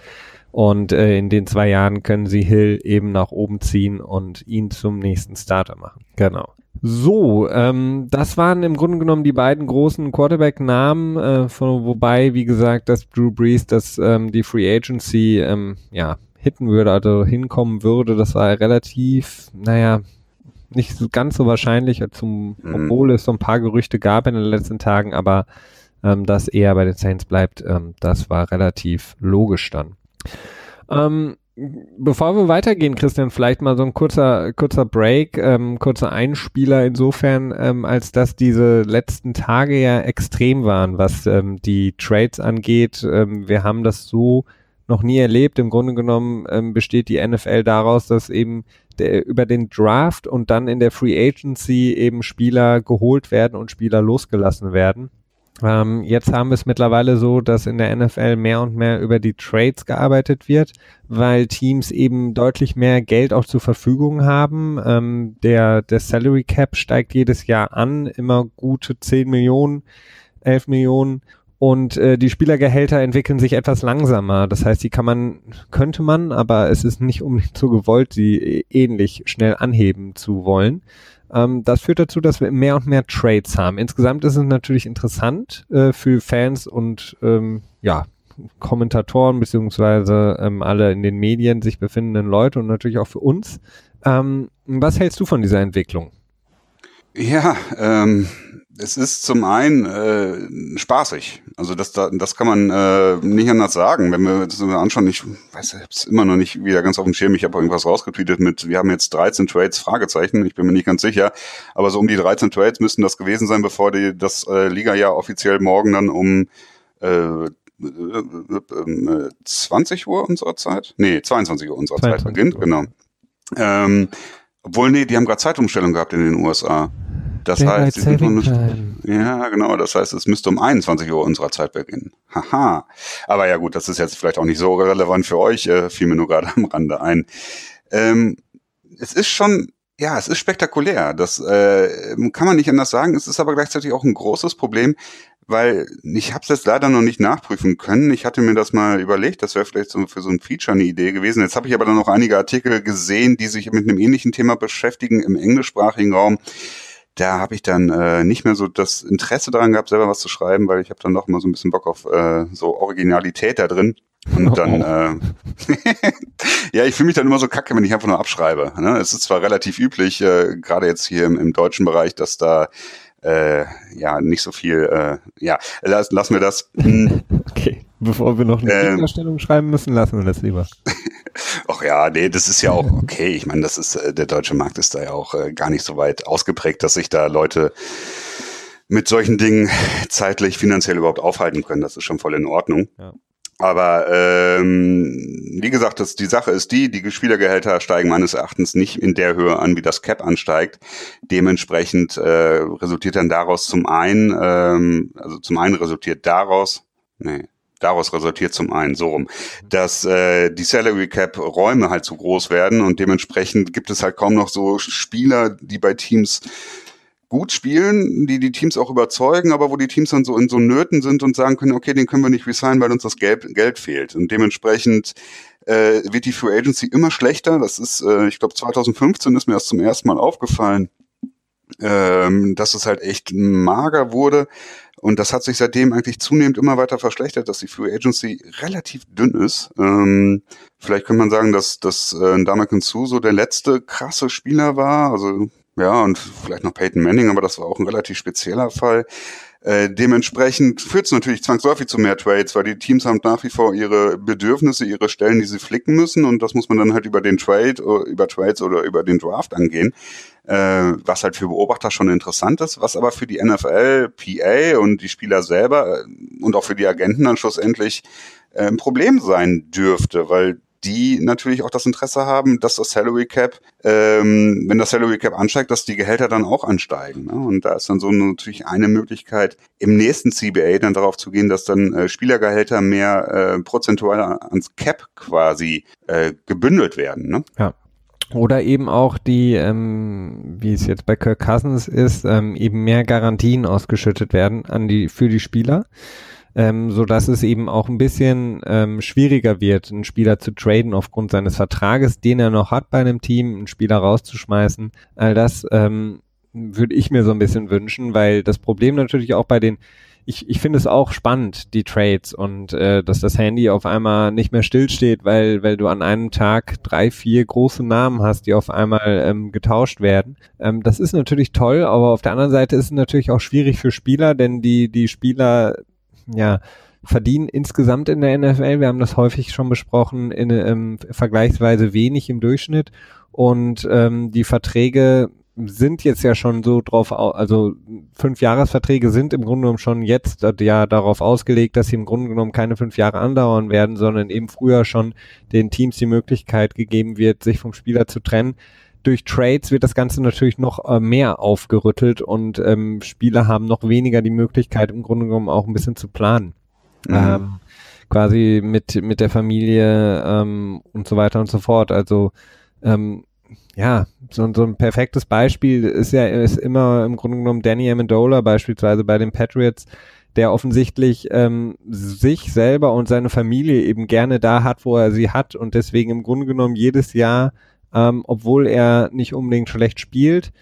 Und äh, in den zwei Jahren können sie Hill eben nach oben ziehen und ihn zum nächsten Starter machen. Genau. So, ähm, das waren im Grunde genommen die beiden großen Quarterback-Namen, äh, wobei, wie gesagt, dass Drew Brees, dass ähm, die Free Agency ähm, ja hitten würde, also hinkommen würde, das war relativ, naja, nicht so ganz so wahrscheinlich, zum, mhm. obwohl es so ein paar Gerüchte gab in den letzten Tagen, aber ähm, dass er bei den Saints bleibt, ähm, das war relativ logisch dann. Ähm, bevor wir weitergehen, Christian, vielleicht mal so ein kurzer, kurzer Break, ähm, kurzer Einspieler insofern, ähm, als dass diese letzten Tage ja extrem waren, was ähm, die Trades angeht. Ähm, wir haben das so noch nie erlebt. Im Grunde genommen ähm, besteht die NFL daraus, dass eben der, über den Draft und dann in der Free Agency eben Spieler geholt werden und Spieler losgelassen werden. Ähm, jetzt haben wir es mittlerweile so, dass in der NFL mehr und mehr über die Trades gearbeitet wird, weil Teams eben deutlich mehr Geld auch zur Verfügung haben. Ähm, der, der Salary Cap steigt jedes Jahr an, immer gute 10 Millionen, 11 Millionen und äh, die Spielergehälter entwickeln sich etwas langsamer. Das heißt, die kann man, könnte man, aber es ist nicht unbedingt so gewollt, sie ähnlich schnell anheben zu wollen. Ähm, das führt dazu, dass wir mehr und mehr Trades haben. Insgesamt ist es natürlich interessant äh, für Fans und ähm, ja, Kommentatoren beziehungsweise ähm, alle in den Medien sich befindenden Leute und natürlich auch für uns. Ähm, was hältst du von dieser Entwicklung? Ja, ähm, es ist zum einen äh, spaßig. Also das, das kann man äh, nicht anders sagen. Wenn wir das anschauen, ich weiß es immer noch nicht wieder ganz auf dem Schirm. Ich habe irgendwas rausgetweetet mit, wir haben jetzt 13 Trades, Fragezeichen. Ich bin mir nicht ganz sicher. Aber so um die 13 Trades müssten das gewesen sein, bevor die, das äh, Liga-Jahr offiziell morgen dann um äh, 20 Uhr unserer Zeit? Nee, 22 Uhr unserer 22 Zeit beginnt, Uhr. genau. Ähm, obwohl, nee, die haben gerade Zeitumstellung gehabt in den USA. Das Daylight heißt, nicht, ja, genau, das heißt, es müsste um 21 Uhr unserer Zeit beginnen. Haha. Aber ja gut, das ist jetzt vielleicht auch nicht so relevant für euch, äh, fiel mir nur gerade am Rande ein. Ähm, es ist schon, ja, es ist spektakulär. Das äh, kann man nicht anders sagen. Es ist aber gleichzeitig auch ein großes Problem, weil ich habe es jetzt leider noch nicht nachprüfen können. Ich hatte mir das mal überlegt, das wäre vielleicht so für so ein Feature eine Idee gewesen. Jetzt habe ich aber dann noch einige Artikel gesehen, die sich mit einem ähnlichen Thema beschäftigen im englischsprachigen Raum da habe ich dann äh, nicht mehr so das Interesse daran gehabt, selber was zu schreiben, weil ich habe dann noch mal so ein bisschen Bock auf äh, so Originalität da drin. Und dann, oh. äh, ja, ich fühle mich dann immer so kacke, wenn ich einfach nur abschreibe. Ne? Es ist zwar relativ üblich, äh, gerade jetzt hier im, im deutschen Bereich, dass da äh, ja nicht so viel, äh, ja, lass, lassen wir das. Hm. okay, bevor wir noch eine ähm, schreiben müssen, lassen wir das lieber. Ach ja, nee, das ist ja auch okay. Ich meine, das ist, äh, der deutsche Markt ist da ja auch äh, gar nicht so weit ausgeprägt, dass sich da Leute mit solchen Dingen zeitlich, finanziell überhaupt aufhalten können. Das ist schon voll in Ordnung. Ja. Aber ähm, wie gesagt, das, die Sache ist die, die Spielergehälter steigen meines Erachtens nicht in der Höhe an, wie das Cap ansteigt. Dementsprechend äh, resultiert dann daraus zum einen, ähm, also zum einen resultiert daraus, nee, daraus resultiert zum einen so rum, dass äh, die Salary Cap Räume halt zu groß werden und dementsprechend gibt es halt kaum noch so Spieler, die bei Teams gut spielen, die die Teams auch überzeugen, aber wo die Teams dann so in so Nöten sind und sagen können, okay, den können wir nicht resignen, weil uns das Geld, Geld fehlt. Und dementsprechend äh, wird die Free Agency immer schlechter. Das ist, äh, ich glaube, 2015 ist mir das zum ersten Mal aufgefallen, ähm, dass es halt echt mager wurde. Und das hat sich seitdem eigentlich zunehmend immer weiter verschlechtert, dass die Free Agency relativ dünn ist. Ähm, vielleicht könnte man sagen, dass, dass äh, Damakin Su so der letzte krasse Spieler war. Also ja, und vielleicht noch Peyton Manning, aber das war auch ein relativ spezieller Fall. Äh, dementsprechend führt es natürlich zwangsläufig zu mehr Trades, weil die Teams haben nach wie vor ihre Bedürfnisse, ihre Stellen, die sie flicken müssen. Und das muss man dann halt über den Trade, über Trades oder über den Draft angehen, äh, was halt für Beobachter schon interessant ist, was aber für die NFL, PA und die Spieler selber äh, und auch für die Agenten dann schlussendlich äh, ein Problem sein dürfte, weil die natürlich auch das Interesse haben, dass das Salary Cap, ähm, wenn das Salary Cap ansteigt, dass die Gehälter dann auch ansteigen. Ne? Und da ist dann so natürlich eine Möglichkeit, im nächsten CBA dann darauf zu gehen, dass dann äh, Spielergehälter mehr äh, prozentual ans Cap quasi äh, gebündelt werden. Ne? Ja. Oder eben auch die, ähm, wie es jetzt bei Kirk Cousins ist, ähm, eben mehr Garantien ausgeschüttet werden an die für die Spieler ähm, so dass es eben auch ein bisschen ähm, schwieriger wird, einen Spieler zu traden aufgrund seines Vertrages, den er noch hat bei einem Team, einen Spieler rauszuschmeißen. All das ähm, würde ich mir so ein bisschen wünschen, weil das Problem natürlich auch bei den ich, ich finde es auch spannend, die Trades und äh, dass das Handy auf einmal nicht mehr stillsteht, weil, weil du an einem Tag drei, vier große Namen hast, die auf einmal ähm, getauscht werden. Ähm, das ist natürlich toll, aber auf der anderen Seite ist es natürlich auch schwierig für Spieler, denn die, die Spieler ja, verdienen insgesamt in der NFL, wir haben das häufig schon besprochen, in, ähm, vergleichsweise wenig im Durchschnitt. Und ähm, die Verträge sind jetzt ja schon so drauf, also fünf Jahresverträge sind im Grunde genommen schon jetzt ja darauf ausgelegt, dass sie im Grunde genommen keine fünf Jahre andauern werden, sondern eben früher schon den Teams die Möglichkeit gegeben wird, sich vom Spieler zu trennen durch Trades wird das Ganze natürlich noch äh, mehr aufgerüttelt und ähm, Spieler haben noch weniger die Möglichkeit, im Grunde genommen auch ein bisschen zu planen. Mhm. Ähm, quasi mit, mit der Familie ähm, und so weiter und so fort. Also ähm, ja, so, so ein perfektes Beispiel ist ja ist immer im Grunde genommen Danny Amendola beispielsweise bei den Patriots, der offensichtlich ähm, sich selber und seine Familie eben gerne da hat, wo er sie hat und deswegen im Grunde genommen jedes Jahr ähm, obwohl er nicht unbedingt schlecht spielt,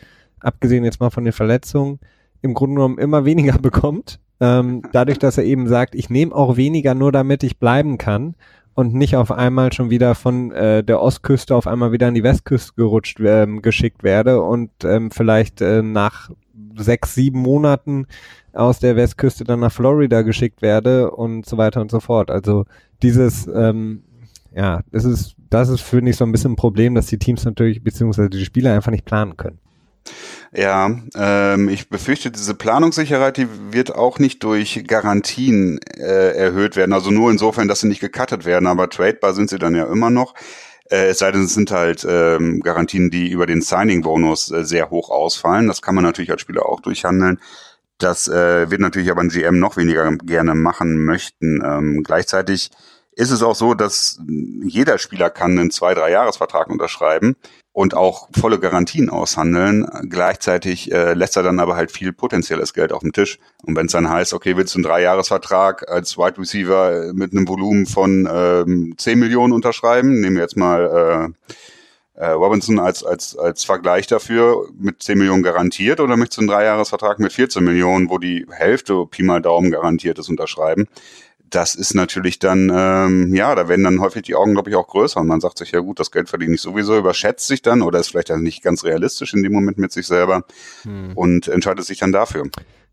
abgesehen jetzt mal von den Verletzungen, im Grunde genommen immer weniger bekommt. Ähm, dadurch, dass er eben sagt, ich nehme auch weniger nur damit ich bleiben kann und nicht auf einmal schon wieder von äh, der Ostküste auf einmal wieder an die Westküste gerutscht ähm, geschickt werde und ähm, vielleicht äh, nach sechs, sieben Monaten aus der Westküste dann nach Florida geschickt werde und so weiter und so fort. Also dieses, ähm, ja, das ist das ist, finde ich, so ein bisschen ein Problem, dass die Teams natürlich, beziehungsweise die Spieler einfach nicht planen können. Ja, ähm, ich befürchte, diese Planungssicherheit, die wird auch nicht durch Garantien äh, erhöht werden. Also nur insofern, dass sie nicht gecuttet werden, aber tradebar sind sie dann ja immer noch. Äh, es sei denn, es sind halt ähm, Garantien, die über den Signing-Bonus äh, sehr hoch ausfallen. Das kann man natürlich als Spieler auch durchhandeln. Das äh, wird natürlich aber ein GM noch weniger gerne machen möchten. Ähm, gleichzeitig ist es auch so, dass jeder Spieler kann einen zwei, drei Jahresvertrag unterschreiben und auch volle Garantien aushandeln. Gleichzeitig äh, lässt er dann aber halt viel potenzielles Geld auf dem Tisch. Und wenn es dann heißt, okay, willst du einen Dreijahresvertrag als Wide Receiver mit einem Volumen von ähm, 10 Millionen unterschreiben, nehmen wir jetzt mal äh, äh, Robinson als, als, als Vergleich dafür mit 10 Millionen garantiert oder möchtest du einen Dreijahresvertrag mit 14 Millionen, wo die Hälfte Pi mal Daumen garantiert ist, unterschreiben? Das ist natürlich dann, ähm, ja, da werden dann häufig die Augen, glaube ich, auch größer und man sagt sich, ja gut, das Geld verdiene ich sowieso, überschätzt sich dann oder ist vielleicht dann nicht ganz realistisch in dem Moment mit sich selber hm. und entscheidet sich dann dafür.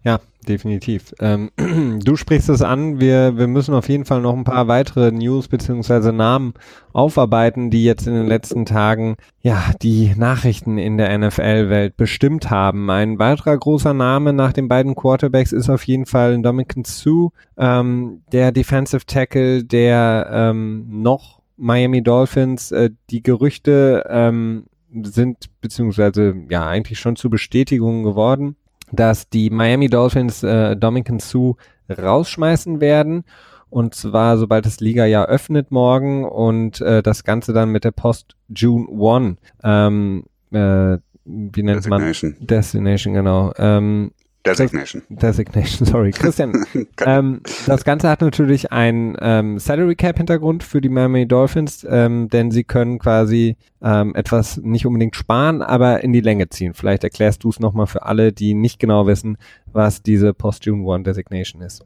Ja, definitiv. Ähm, du sprichst es an, wir, wir müssen auf jeden Fall noch ein paar weitere News beziehungsweise Namen aufarbeiten, die jetzt in den letzten Tagen ja die Nachrichten in der NFL-Welt bestimmt haben. Ein weiterer großer Name nach den beiden Quarterbacks ist auf jeden Fall Dominican Sue, ähm, der Defensive Tackle, der ähm, noch Miami Dolphins, äh, die Gerüchte ähm, sind beziehungsweise ja eigentlich schon zu Bestätigungen geworden dass die Miami Dolphins äh, Dominican Sue rausschmeißen werden. Und zwar, sobald das Liga-Jahr öffnet morgen und äh, das Ganze dann mit der Post June 1, ähm, äh, wie nennt Destination. man? Destination, genau. Ähm, Designation. Designation, sorry. Christian, ähm, das Ganze hat natürlich ein ähm, Salary Cap Hintergrund für die Miami Dolphins, ähm, denn sie können quasi ähm, etwas nicht unbedingt sparen, aber in die Länge ziehen. Vielleicht erklärst du es nochmal für alle, die nicht genau wissen, was diese Post-June One Designation ist.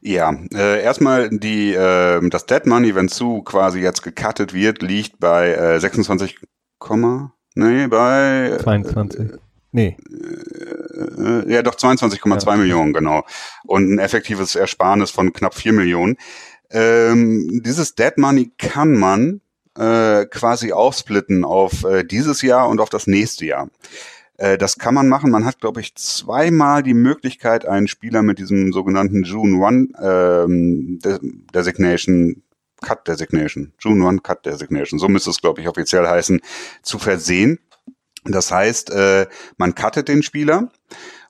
Ja, äh, erstmal die äh, das Dead Money, wenn zu quasi jetzt gecuttet wird, liegt bei äh, 26, nee, bei 22. Nee. Äh, ja, doch 22,2 ja. Millionen, genau. Und ein effektives Ersparnis von knapp 4 Millionen. Ähm, dieses Dead Money kann man äh, quasi aufsplitten auf äh, dieses Jahr und auf das nächste Jahr. Äh, das kann man machen. Man hat, glaube ich, zweimal die Möglichkeit, einen Spieler mit diesem sogenannten June One ähm, Designation Cut Designation, June One Cut Designation, so müsste es, glaube ich, offiziell heißen, zu versehen. Das heißt, äh, man cuttet den Spieler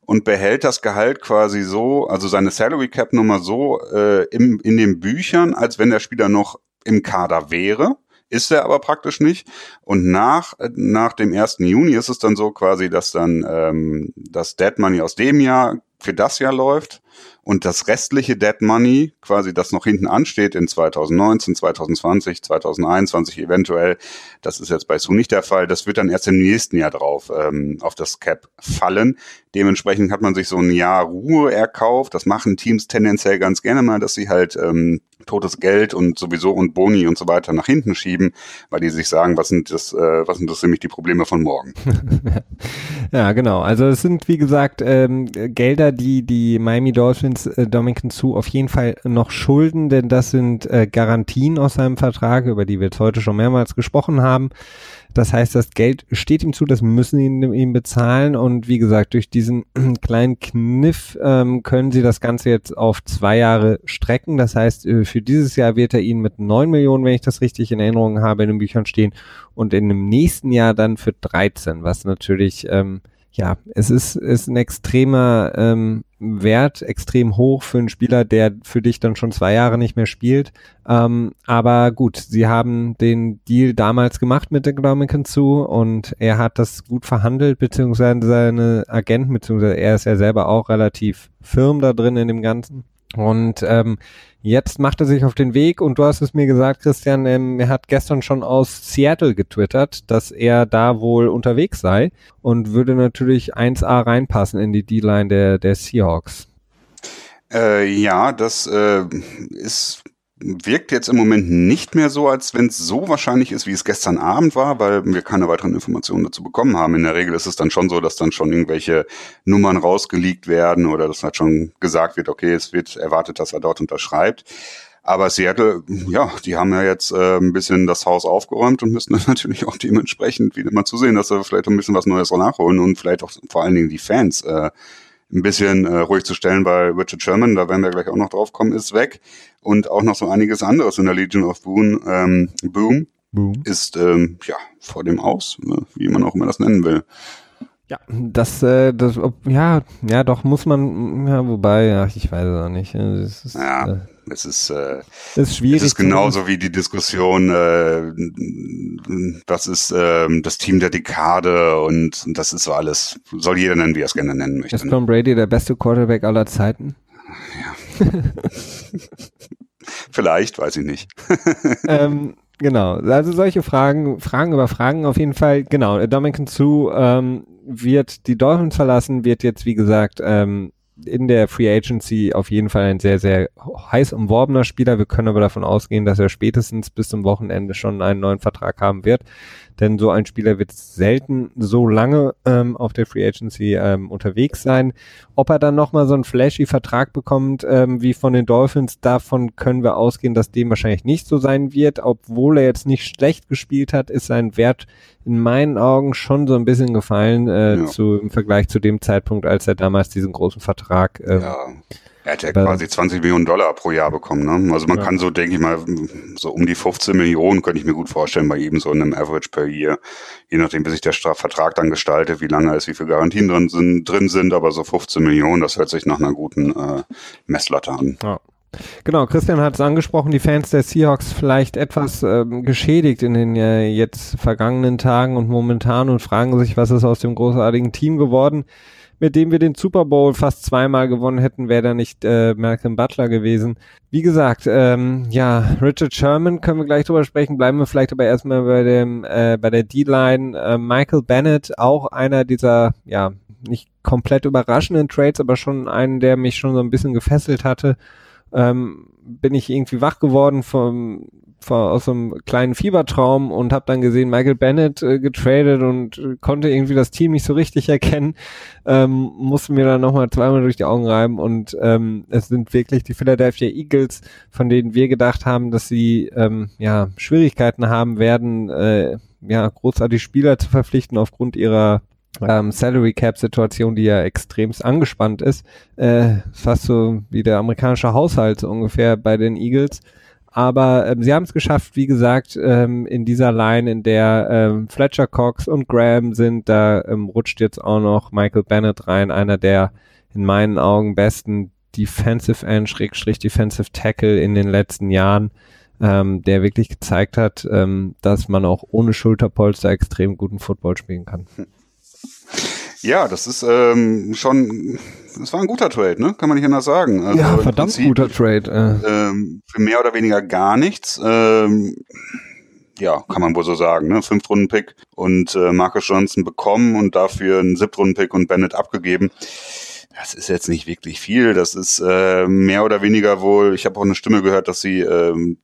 und behält das Gehalt quasi so, also seine Salary Cap Nummer so äh, im, in den Büchern, als wenn der Spieler noch im Kader wäre. Ist er aber praktisch nicht. Und nach, nach dem 1. Juni ist es dann so quasi, dass dann ähm, das Dead Money aus dem Jahr für das Jahr läuft und das restliche Dead Money, quasi das noch hinten ansteht in 2019, 2020, 2021 eventuell, das ist jetzt bei Su nicht der Fall, das wird dann erst im nächsten Jahr drauf ähm, auf das Cap fallen. Dementsprechend hat man sich so ein Jahr Ruhe erkauft. Das machen Teams tendenziell ganz gerne mal, dass sie halt ähm, totes Geld und sowieso und Boni und so weiter nach hinten schieben, weil die sich sagen, was sind das, äh, was sind das nämlich die Probleme von morgen? ja, genau. Also es sind wie gesagt ähm, Gelder, die die Miami Dolphins äh, Dominican Sue auf jeden Fall noch schulden, denn das sind äh, Garantien aus seinem Vertrag, über die wir jetzt heute schon mehrmals gesprochen haben. Das heißt, das Geld steht ihm zu, das müssen ihn ihm bezahlen und wie gesagt, durch diesen kleinen Kniff ähm, können sie das Ganze jetzt auf zwei Jahre strecken. Das heißt, äh, für dieses Jahr wird er ihnen mit neun Millionen, wenn ich das richtig in Erinnerung habe, in den Büchern stehen und in dem nächsten Jahr dann für 13, was natürlich ähm, ja, es ist, ist ein extremer ähm, Wert, extrem hoch für einen Spieler, der für dich dann schon zwei Jahre nicht mehr spielt. Ähm, aber gut, sie haben den Deal damals gemacht mit Dominican zu und er hat das gut verhandelt, beziehungsweise seine Agenten, beziehungsweise er ist ja selber auch relativ firm da drin in dem Ganzen. Und ähm, jetzt macht er sich auf den Weg und du hast es mir gesagt, Christian, ähm, er hat gestern schon aus Seattle getwittert, dass er da wohl unterwegs sei und würde natürlich 1A reinpassen in die D-Line der, der Seahawks. Äh, ja, das äh, ist wirkt jetzt im Moment nicht mehr so, als wenn es so wahrscheinlich ist, wie es gestern Abend war, weil wir keine weiteren Informationen dazu bekommen haben. In der Regel ist es dann schon so, dass dann schon irgendwelche Nummern rausgeleakt werden oder dass halt schon gesagt wird, okay, es wird erwartet, dass er dort unterschreibt. Aber Seattle, ja, die haben ja jetzt äh, ein bisschen das Haus aufgeräumt und müssen dann natürlich auch dementsprechend wieder mal zusehen, dass sie vielleicht ein bisschen was Neues nachholen und vielleicht auch vor allen Dingen die Fans äh, ein bisschen äh, ruhig zu stellen, weil Richard Sherman, da werden wir gleich auch noch drauf kommen, ist weg. Und auch noch so einiges anderes in der Legion of Boom, ähm, Boom, Boom. ist ähm, ja vor dem Aus, ne, wie man auch immer das nennen will. Ja, das, äh, das, ja, ja, doch muss man, ja, wobei, ja, ich weiß es auch nicht. Das ist, ja, äh, es ist, äh, ist schwierig. Es ist genauso wie die Diskussion, äh, das ist äh, das Team der Dekade und das ist so alles, soll jeder nennen, wie er es gerne nennen möchte. Ist Tom Brady der beste Quarterback aller Zeiten? Ja. Vielleicht, weiß ich nicht. ähm, genau, also solche Fragen, Fragen über Fragen auf jeden Fall. Genau, Dominican Sue ähm, wird die Dolphins verlassen, wird jetzt, wie gesagt, ähm, in der Free Agency auf jeden Fall ein sehr, sehr heiß umworbener Spieler. Wir können aber davon ausgehen, dass er spätestens bis zum Wochenende schon einen neuen Vertrag haben wird denn so ein Spieler wird selten so lange ähm, auf der Free Agency ähm, unterwegs sein. Ob er dann nochmal so einen flashy Vertrag bekommt ähm, wie von den Dolphins, davon können wir ausgehen, dass dem wahrscheinlich nicht so sein wird. Obwohl er jetzt nicht schlecht gespielt hat, ist sein Wert in meinen Augen schon so ein bisschen gefallen äh, ja. zu, im Vergleich zu dem Zeitpunkt, als er damals diesen großen Vertrag äh, ja er hat ja quasi 20 Millionen Dollar pro Jahr bekommen. Ne? Also man ja. kann so, denke ich mal, so um die 15 Millionen könnte ich mir gut vorstellen bei ihm so in einem Average per Year. Je nachdem, wie sich der Vertrag dann gestaltet, wie lange ist, wie viele Garantien drin sind, drin sind, aber so 15 Millionen, das hört sich nach einer guten äh, Messlatte an. Ja. Genau, Christian hat es angesprochen, die Fans der Seahawks vielleicht etwas ähm, geschädigt in den äh, jetzt vergangenen Tagen und momentan und fragen sich, was ist aus dem großartigen Team geworden mit dem wir den Super Bowl fast zweimal gewonnen hätten, wäre da nicht äh, Malcolm Butler gewesen. Wie gesagt, ähm, ja, Richard Sherman können wir gleich drüber sprechen, bleiben wir vielleicht aber erstmal bei dem äh, bei der D-Line. Äh, Michael Bennett, auch einer dieser, ja, nicht komplett überraschenden Trades, aber schon einen, der mich schon so ein bisschen gefesselt hatte. Ähm, bin ich irgendwie wach geworden vom aus so einem kleinen Fiebertraum und habe dann gesehen, Michael Bennett äh, getradet und äh, konnte irgendwie das Team nicht so richtig erkennen. Ähm, musste mir dann nochmal zweimal durch die Augen reiben und ähm, es sind wirklich die Philadelphia Eagles, von denen wir gedacht haben, dass sie ähm, ja Schwierigkeiten haben werden, äh, ja großartig Spieler zu verpflichten aufgrund ihrer ähm, Salary Cap Situation, die ja extremst angespannt ist, äh, fast so wie der amerikanische Haushalt so ungefähr bei den Eagles. Aber ähm, sie haben es geschafft, wie gesagt, ähm, in dieser Line, in der ähm, Fletcher Cox und Graham sind, da ähm, rutscht jetzt auch noch Michael Bennett rein, einer der in meinen Augen besten Defensive End, Schrägstrich Defensive Tackle in den letzten Jahren, ähm, der wirklich gezeigt hat, ähm, dass man auch ohne Schulterpolster extrem guten Football spielen kann. Ja, das ist ähm, schon, das war ein guter Trade, ne? Kann man nicht anders sagen. Also ja, verdammt Prinzip, guter Trade. Äh. Ähm, für mehr oder weniger gar nichts. Ähm, ja, kann man wohl so sagen, ne? Fünf-Runden-Pick und äh, Marcus Johnson bekommen und dafür einen Siebtrunden-Pick und Bennett abgegeben. Das ist jetzt nicht wirklich viel. Das ist äh, mehr oder weniger wohl. Ich habe auch eine Stimme gehört, dass sie ähm,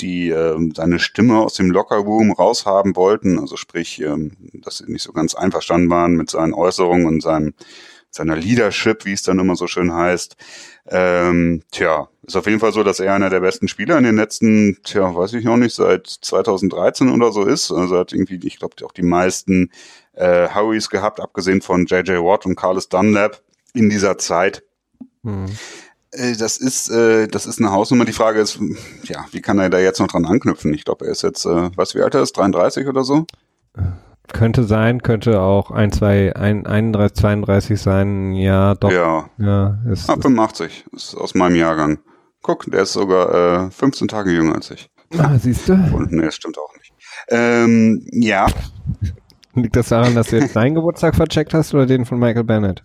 die äh, seine Stimme aus dem Lockerroom raushaben wollten, also sprich, ähm, dass sie nicht so ganz einverstanden waren mit seinen Äußerungen und seinem, seiner Leadership, wie es dann immer so schön heißt. Ähm, tja, ist auf jeden Fall so, dass er einer der besten Spieler in den letzten, tja, weiß ich noch nicht, seit 2013 oder so ist. Also hat irgendwie, ich glaube, auch die meisten äh, Howies gehabt, abgesehen von JJ Watt und Carlos Dunlap in dieser Zeit. Hm. Äh, das ist, äh, das ist eine Hausnummer. Die Frage ist, ja, wie kann er da jetzt noch dran anknüpfen? Ich glaube, er ist jetzt, äh, was wie alt er ist, 33 oder so? Könnte sein, könnte auch 1, 2, 1, 31, 32 sein. Ja, doch. Ja. ja ist, ah, 85 ist aus meinem Jahrgang. Guck, der ist sogar äh, 15 Tage jünger als ich. Ah, siehst du? Und nee, das stimmt auch nicht. Ähm, ja. Liegt das daran, dass du jetzt deinen Geburtstag vercheckt hast oder den von Michael Bennett?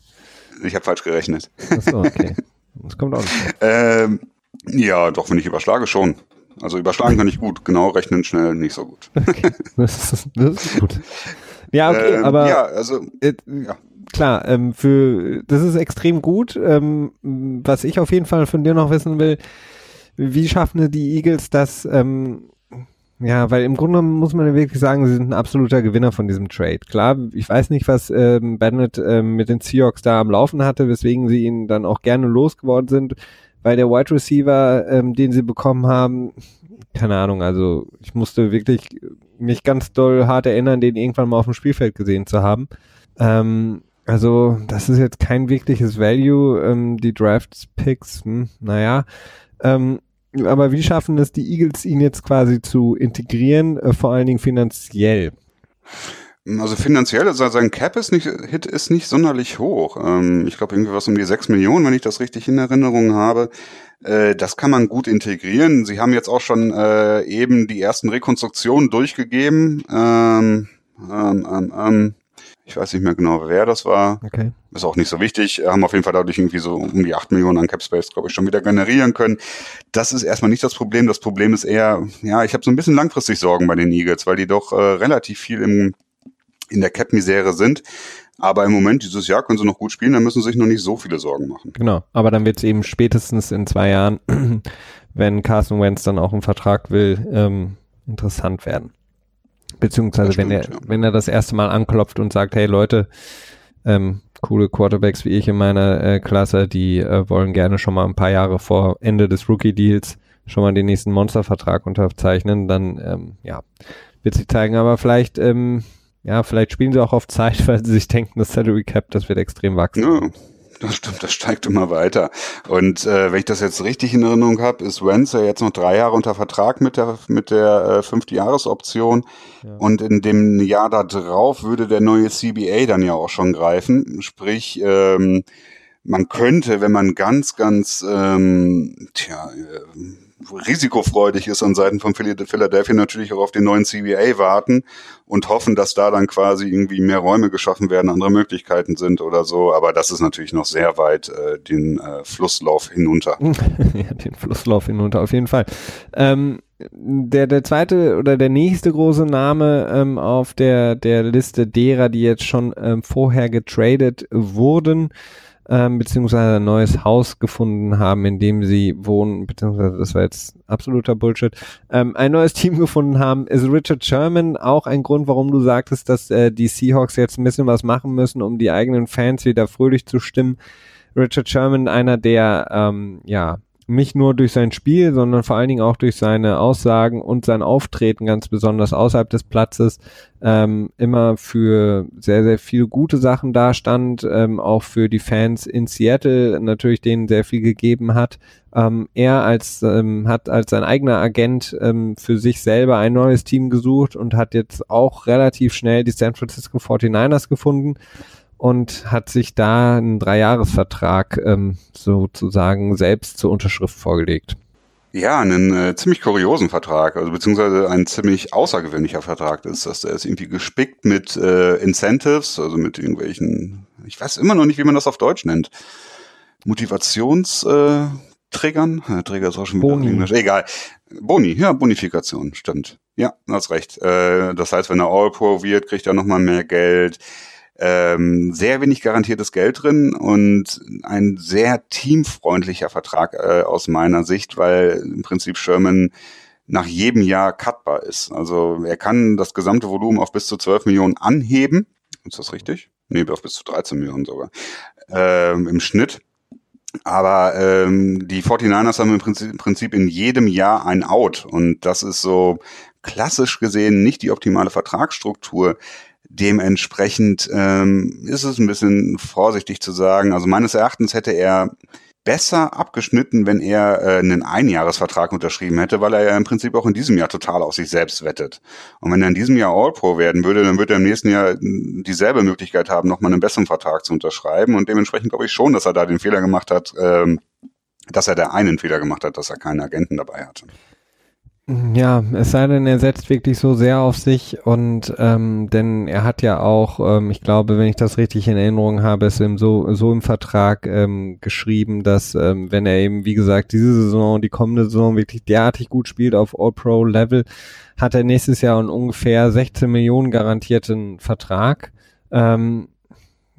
Ich habe falsch gerechnet. Achso, okay. Das kommt auch nicht. Ähm, ja, doch, wenn ich überschlage, schon. Also überschlagen kann ich gut, genau rechnen schnell nicht so gut. Okay. Das, ist, das ist gut. Ja, okay, ähm, aber ja, also äh, ja. klar, ähm, für das ist extrem gut. Ähm, was ich auf jeden Fall von dir noch wissen will, wie schaffen die Eagles das ähm, ja, weil im Grunde muss man wirklich sagen, sie sind ein absoluter Gewinner von diesem Trade. Klar, ich weiß nicht, was ähm, Bennett ähm, mit den Seahawks da am Laufen hatte, weswegen sie ihn dann auch gerne losgeworden sind, weil der Wide Receiver, ähm, den sie bekommen haben, keine Ahnung, also ich musste wirklich mich ganz doll hart erinnern, den irgendwann mal auf dem Spielfeld gesehen zu haben. Ähm, also das ist jetzt kein wirkliches Value, ähm, die Draft-Picks, hm, naja. Ähm, aber wie schaffen es die Eagles, ihn jetzt quasi zu integrieren, äh, vor allen Dingen finanziell? Also finanziell, also sein Cap ist nicht, Hit ist nicht sonderlich hoch. Ähm, ich glaube irgendwie was um die 6 Millionen, wenn ich das richtig in Erinnerung habe. Äh, das kann man gut integrieren. Sie haben jetzt auch schon äh, eben die ersten Rekonstruktionen durchgegeben. Ähm, ähm, ich weiß nicht mehr genau, wer das war. Okay. Ist auch nicht so wichtig. Haben auf jeden Fall dadurch irgendwie so um die 8 Millionen an Capspace, glaube ich, schon wieder generieren können. Das ist erstmal nicht das Problem. Das Problem ist eher, ja, ich habe so ein bisschen langfristig Sorgen bei den Eagles, weil die doch äh, relativ viel im in der Cap-Misere sind. Aber im Moment, dieses Jahr, können sie noch gut spielen, dann müssen sie sich noch nicht so viele Sorgen machen. Genau, aber dann wird es eben spätestens in zwei Jahren, wenn Carson Wentz dann auch einen Vertrag will, ähm, interessant werden. Beziehungsweise stimmt, wenn er, ja. wenn er das erste Mal anklopft und sagt, hey Leute, ähm, coole Quarterbacks wie ich in meiner äh, Klasse, die äh, wollen gerne schon mal ein paar Jahre vor Ende des Rookie-Deals schon mal den nächsten Monstervertrag unterzeichnen, dann ähm, ja, wird sich zeigen. Aber vielleicht, ähm, ja, vielleicht spielen sie auch auf Zeit, weil sie sich denken, das Salary Cap, das wird extrem wachsen. Ja, das stimmt, das steigt immer weiter. Und äh, wenn ich das jetzt richtig in Erinnerung habe, ist Wenz ja jetzt noch drei Jahre unter Vertrag mit der mit der äh, fünfte Jahresoption. Ja. Und in dem Jahr da drauf würde der neue CBA dann ja auch schon greifen. Sprich, ähm, man könnte, wenn man ganz, ganz ähm, tja, äh, risikofreudig ist an Seiten von Philadelphia natürlich auch auf den neuen CBA warten und hoffen, dass da dann quasi irgendwie mehr Räume geschaffen werden, andere Möglichkeiten sind oder so. Aber das ist natürlich noch sehr weit äh, den äh, Flusslauf hinunter. ja, den Flusslauf hinunter, auf jeden Fall. Ähm, der, der zweite oder der nächste große Name ähm, auf der, der Liste derer, die jetzt schon ähm, vorher getradet wurden, ähm, beziehungsweise ein neues Haus gefunden haben, in dem sie wohnen, beziehungsweise das war jetzt absoluter Bullshit, ähm, ein neues Team gefunden haben, ist Richard Sherman auch ein Grund, warum du sagtest, dass äh, die Seahawks jetzt ein bisschen was machen müssen, um die eigenen Fans wieder fröhlich zu stimmen. Richard Sherman, einer der ähm, ja nicht nur durch sein Spiel, sondern vor allen Dingen auch durch seine Aussagen und sein Auftreten ganz besonders außerhalb des Platzes ähm, immer für sehr, sehr viele gute Sachen dastand, ähm, auch für die Fans in Seattle natürlich denen sehr viel gegeben hat. Ähm, er als ähm, hat als sein eigener Agent ähm, für sich selber ein neues Team gesucht und hat jetzt auch relativ schnell die San Francisco 49ers gefunden und hat sich da einen Dreijahresvertrag ähm, sozusagen selbst zur Unterschrift vorgelegt. Ja, einen äh, ziemlich kuriosen Vertrag, also beziehungsweise ein ziemlich außergewöhnlicher Vertrag ist das. Der ist irgendwie gespickt mit äh, Incentives, also mit irgendwelchen, ich weiß immer noch nicht, wie man das auf Deutsch nennt. Motivationstriggern? Äh, Träger ist auch schon wieder Boni. Englisch. Egal. Boni, ja, Bonifikation, stimmt. Ja, hast recht. Äh, das heißt, wenn er All-Pro wird, kriegt er nochmal mehr Geld ähm, sehr wenig garantiertes Geld drin und ein sehr teamfreundlicher Vertrag äh, aus meiner Sicht, weil im Prinzip Sherman nach jedem Jahr cutbar ist. Also er kann das gesamte Volumen auf bis zu 12 Millionen anheben. Ist das richtig? Nee, auf bis zu 13 Millionen sogar. Ähm, Im Schnitt. Aber ähm, die 49ers haben im Prinzip, in jedem Jahr ein Out. Und das ist so klassisch gesehen nicht die optimale Vertragsstruktur. Dementsprechend ähm, ist es ein bisschen vorsichtig zu sagen. Also meines Erachtens hätte er besser abgeschnitten, wenn er äh, einen Einjahresvertrag unterschrieben hätte, weil er ja im Prinzip auch in diesem Jahr total auf sich selbst wettet. Und wenn er in diesem Jahr All-Pro werden würde, dann würde er im nächsten Jahr dieselbe Möglichkeit haben, nochmal einen besseren Vertrag zu unterschreiben. Und dementsprechend glaube ich schon, dass er da den Fehler gemacht hat, ähm, dass er da einen Fehler gemacht hat, dass er keinen Agenten dabei hatte. Ja, es sei denn, er setzt wirklich so sehr auf sich und ähm, denn er hat ja auch, ähm, ich glaube, wenn ich das richtig in Erinnerung habe, ist ihm so, so im Vertrag ähm, geschrieben, dass ähm, wenn er eben, wie gesagt, diese Saison, die kommende Saison wirklich derartig gut spielt auf All-Pro-Level, hat er nächstes Jahr einen ungefähr 16 Millionen garantierten Vertrag. Ähm,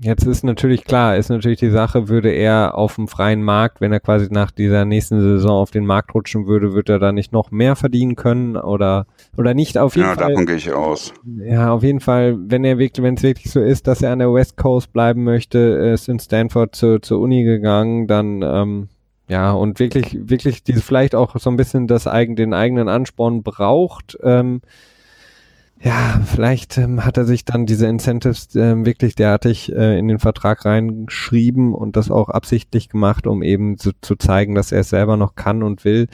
Jetzt ist natürlich klar, ist natürlich die Sache, würde er auf dem freien Markt, wenn er quasi nach dieser nächsten Saison auf den Markt rutschen würde, würde er da nicht noch mehr verdienen können oder oder nicht auf jeden ja, Fall. Ja, davon gehe ich aus. Ja, auf jeden Fall, wenn er wirklich, wenn es wirklich so ist, dass er an der West Coast bleiben möchte, ist in Stanford zu, zur Uni gegangen, dann ähm, ja und wirklich, wirklich diese vielleicht auch so ein bisschen das eigen, den eigenen Ansporn braucht. Ähm, ja, vielleicht ähm, hat er sich dann diese Incentives ähm, wirklich derartig äh, in den Vertrag reingeschrieben und das auch absichtlich gemacht, um eben zu, zu zeigen, dass er es selber noch kann und will.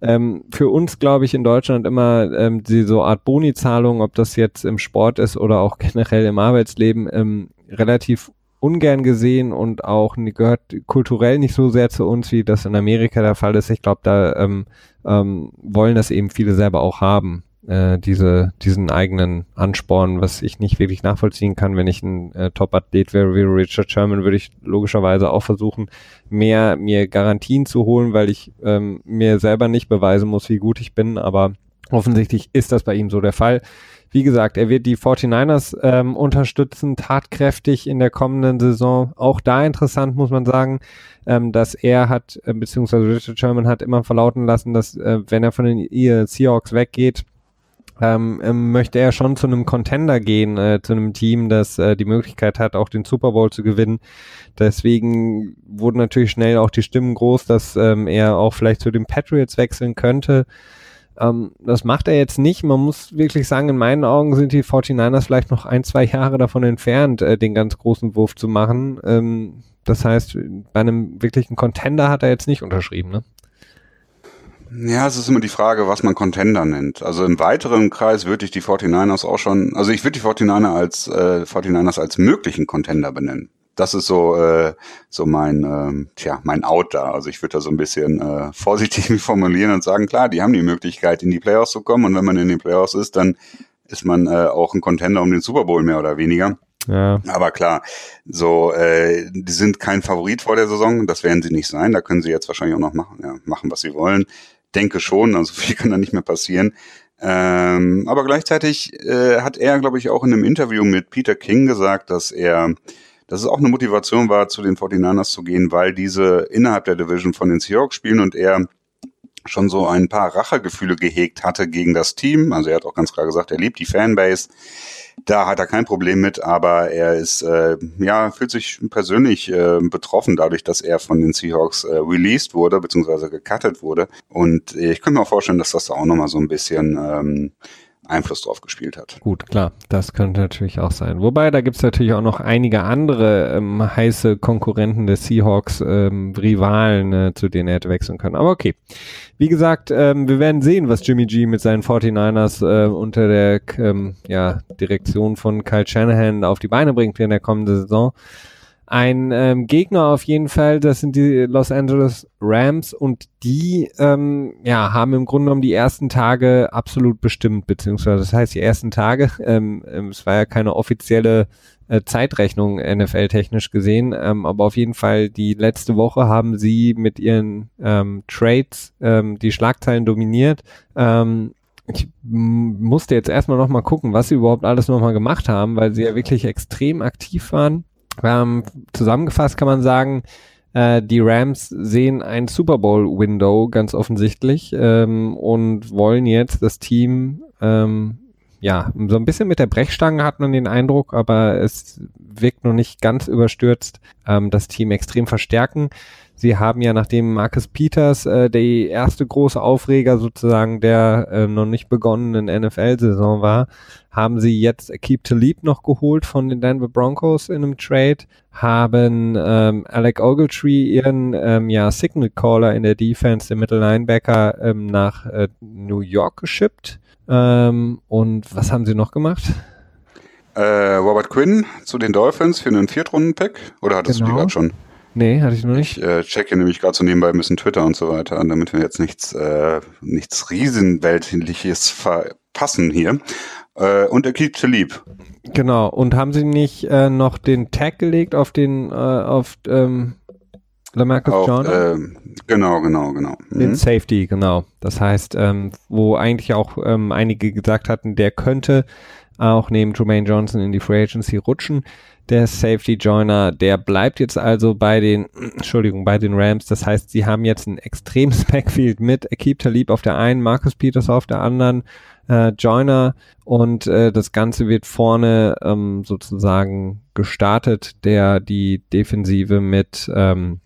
Ähm, für uns, glaube ich, in Deutschland immer ähm, die so Art Boni-Zahlung, ob das jetzt im Sport ist oder auch generell im Arbeitsleben, ähm, relativ ungern gesehen und auch gehört kulturell nicht so sehr zu uns, wie das in Amerika der Fall ist. Ich glaube, da ähm, ähm, wollen das eben viele selber auch haben äh, diese, diesen eigenen Ansporn, was ich nicht wirklich nachvollziehen kann. Wenn ich ein äh, Top-Athlet wäre wie Richard Sherman, würde ich logischerweise auch versuchen, mehr mir Garantien zu holen, weil ich ähm, mir selber nicht beweisen muss, wie gut ich bin. Aber Offensichtlich ist das bei ihm so der Fall. Wie gesagt, er wird die 49ers ähm, unterstützen, tatkräftig in der kommenden Saison. Auch da interessant, muss man sagen, ähm, dass er hat, äh, beziehungsweise Richard Sherman hat immer verlauten lassen, dass äh, wenn er von den Seahawks weggeht, ähm, ähm, möchte er schon zu einem Contender gehen, äh, zu einem Team, das äh, die Möglichkeit hat, auch den Super Bowl zu gewinnen. Deswegen wurden natürlich schnell auch die Stimmen groß, dass ähm, er auch vielleicht zu den Patriots wechseln könnte. Ähm, das macht er jetzt nicht. Man muss wirklich sagen, in meinen Augen sind die 49ers vielleicht noch ein, zwei Jahre davon entfernt, äh, den ganz großen Wurf zu machen. Ähm, das heißt, bei einem wirklichen Contender hat er jetzt nicht unterschrieben, ne? Ja, es ist immer die Frage, was man Contender nennt. Also im weiteren Kreis würde ich die 49ers auch schon, also ich würde die 49ers als, äh, 49ers als möglichen Contender benennen. Das ist so, äh, so mein, äh, tja, mein Out da. Also ich würde da so ein bisschen äh, vorsichtig formulieren und sagen, klar, die haben die Möglichkeit, in die Playoffs zu kommen. Und wenn man in den Playoffs ist, dann ist man äh, auch ein Contender um den Super Bowl mehr oder weniger. Ja. Aber klar, so, äh, die sind kein Favorit vor der Saison, das werden sie nicht sein. Da können sie jetzt wahrscheinlich auch noch machen, ja, machen, was sie wollen denke schon, also viel kann da nicht mehr passieren. Ähm, aber gleichzeitig äh, hat er, glaube ich, auch in einem Interview mit Peter King gesagt, dass er, dass es auch eine Motivation war, zu den 49ers zu gehen, weil diese innerhalb der Division von den Seahawks spielen und er schon so ein paar Rachegefühle gehegt hatte gegen das Team. Also er hat auch ganz klar gesagt, er liebt die Fanbase. Da hat er kein Problem mit, aber er ist, äh, ja, fühlt sich persönlich äh, betroffen dadurch, dass er von den Seahawks äh, released wurde, beziehungsweise gecuttet wurde. Und ich könnte mir auch vorstellen, dass das da auch nochmal so ein bisschen ähm, Einfluss drauf gespielt hat. Gut, klar, das könnte natürlich auch sein. Wobei, da gibt's natürlich auch noch einige andere ähm, heiße Konkurrenten des Seahawks, ähm, Rivalen, äh, zu denen er hätte wechseln können. Aber okay. Wie gesagt, ähm, wir werden sehen, was Jimmy G mit seinen 49ers äh, unter der ähm, ja, Direktion von Kyle Shanahan auf die Beine bringt in der kommenden Saison. Ein ähm, Gegner auf jeden Fall, das sind die Los Angeles Rams und die ähm, ja, haben im Grunde genommen die ersten Tage absolut bestimmt, beziehungsweise das heißt die ersten Tage, ähm, ähm, es war ja keine offizielle äh, Zeitrechnung NFL-technisch gesehen, ähm, aber auf jeden Fall die letzte Woche haben sie mit ihren ähm, Trades ähm, die Schlagzeilen dominiert. Ähm, ich musste jetzt erstmal nochmal gucken, was sie überhaupt alles nochmal gemacht haben, weil sie ja wirklich extrem aktiv waren. Ähm, zusammengefasst kann man sagen, äh, die Rams sehen ein Super Bowl-Window ganz offensichtlich ähm, und wollen jetzt das Team ähm, ja, so ein bisschen mit der Brechstange hat man den Eindruck, aber es wirkt noch nicht ganz überstürzt, ähm, das Team extrem verstärken. Sie haben ja, nachdem Marcus Peters äh, der erste große Aufreger sozusagen der äh, noch nicht begonnenen NFL-Saison war, haben sie jetzt Keep Talib noch geholt von den Denver Broncos in einem Trade, haben ähm, Alec Ogletree ihren ähm, ja, Signal Caller in der Defense, der Middle Linebacker, ähm, nach äh, New York geschippt. Ähm, und was haben sie noch gemacht? Äh, Robert Quinn zu den Dolphins für einen Viertrunden-Pick? Oder hattest genau. du die gerade schon? Nee, hatte ich noch nicht. Ich äh, checke nämlich gerade so nebenbei ein bisschen Twitter und so weiter an, damit wir jetzt nichts, äh, nichts Riesenweltliches verpassen hier. Äh, und er to lieb. Genau. Und haben sie nicht äh, noch den Tag gelegt auf den, äh, auf ähm, Lamarcus Joyner? Äh, genau, genau, genau. Mhm. Den Safety, genau. Das heißt, ähm, wo eigentlich auch ähm, einige gesagt hatten, der könnte auch neben Jermaine Johnson in die Free Agency rutschen der Safety Joiner, der bleibt jetzt also bei den, Entschuldigung, bei den Rams. Das heißt, sie haben jetzt ein extremes Backfield mit Akib Talib auf der einen, Marcus Peters auf der anderen, äh, Joiner und äh, das Ganze wird vorne ähm, sozusagen gestartet, der die Defensive mit ähm,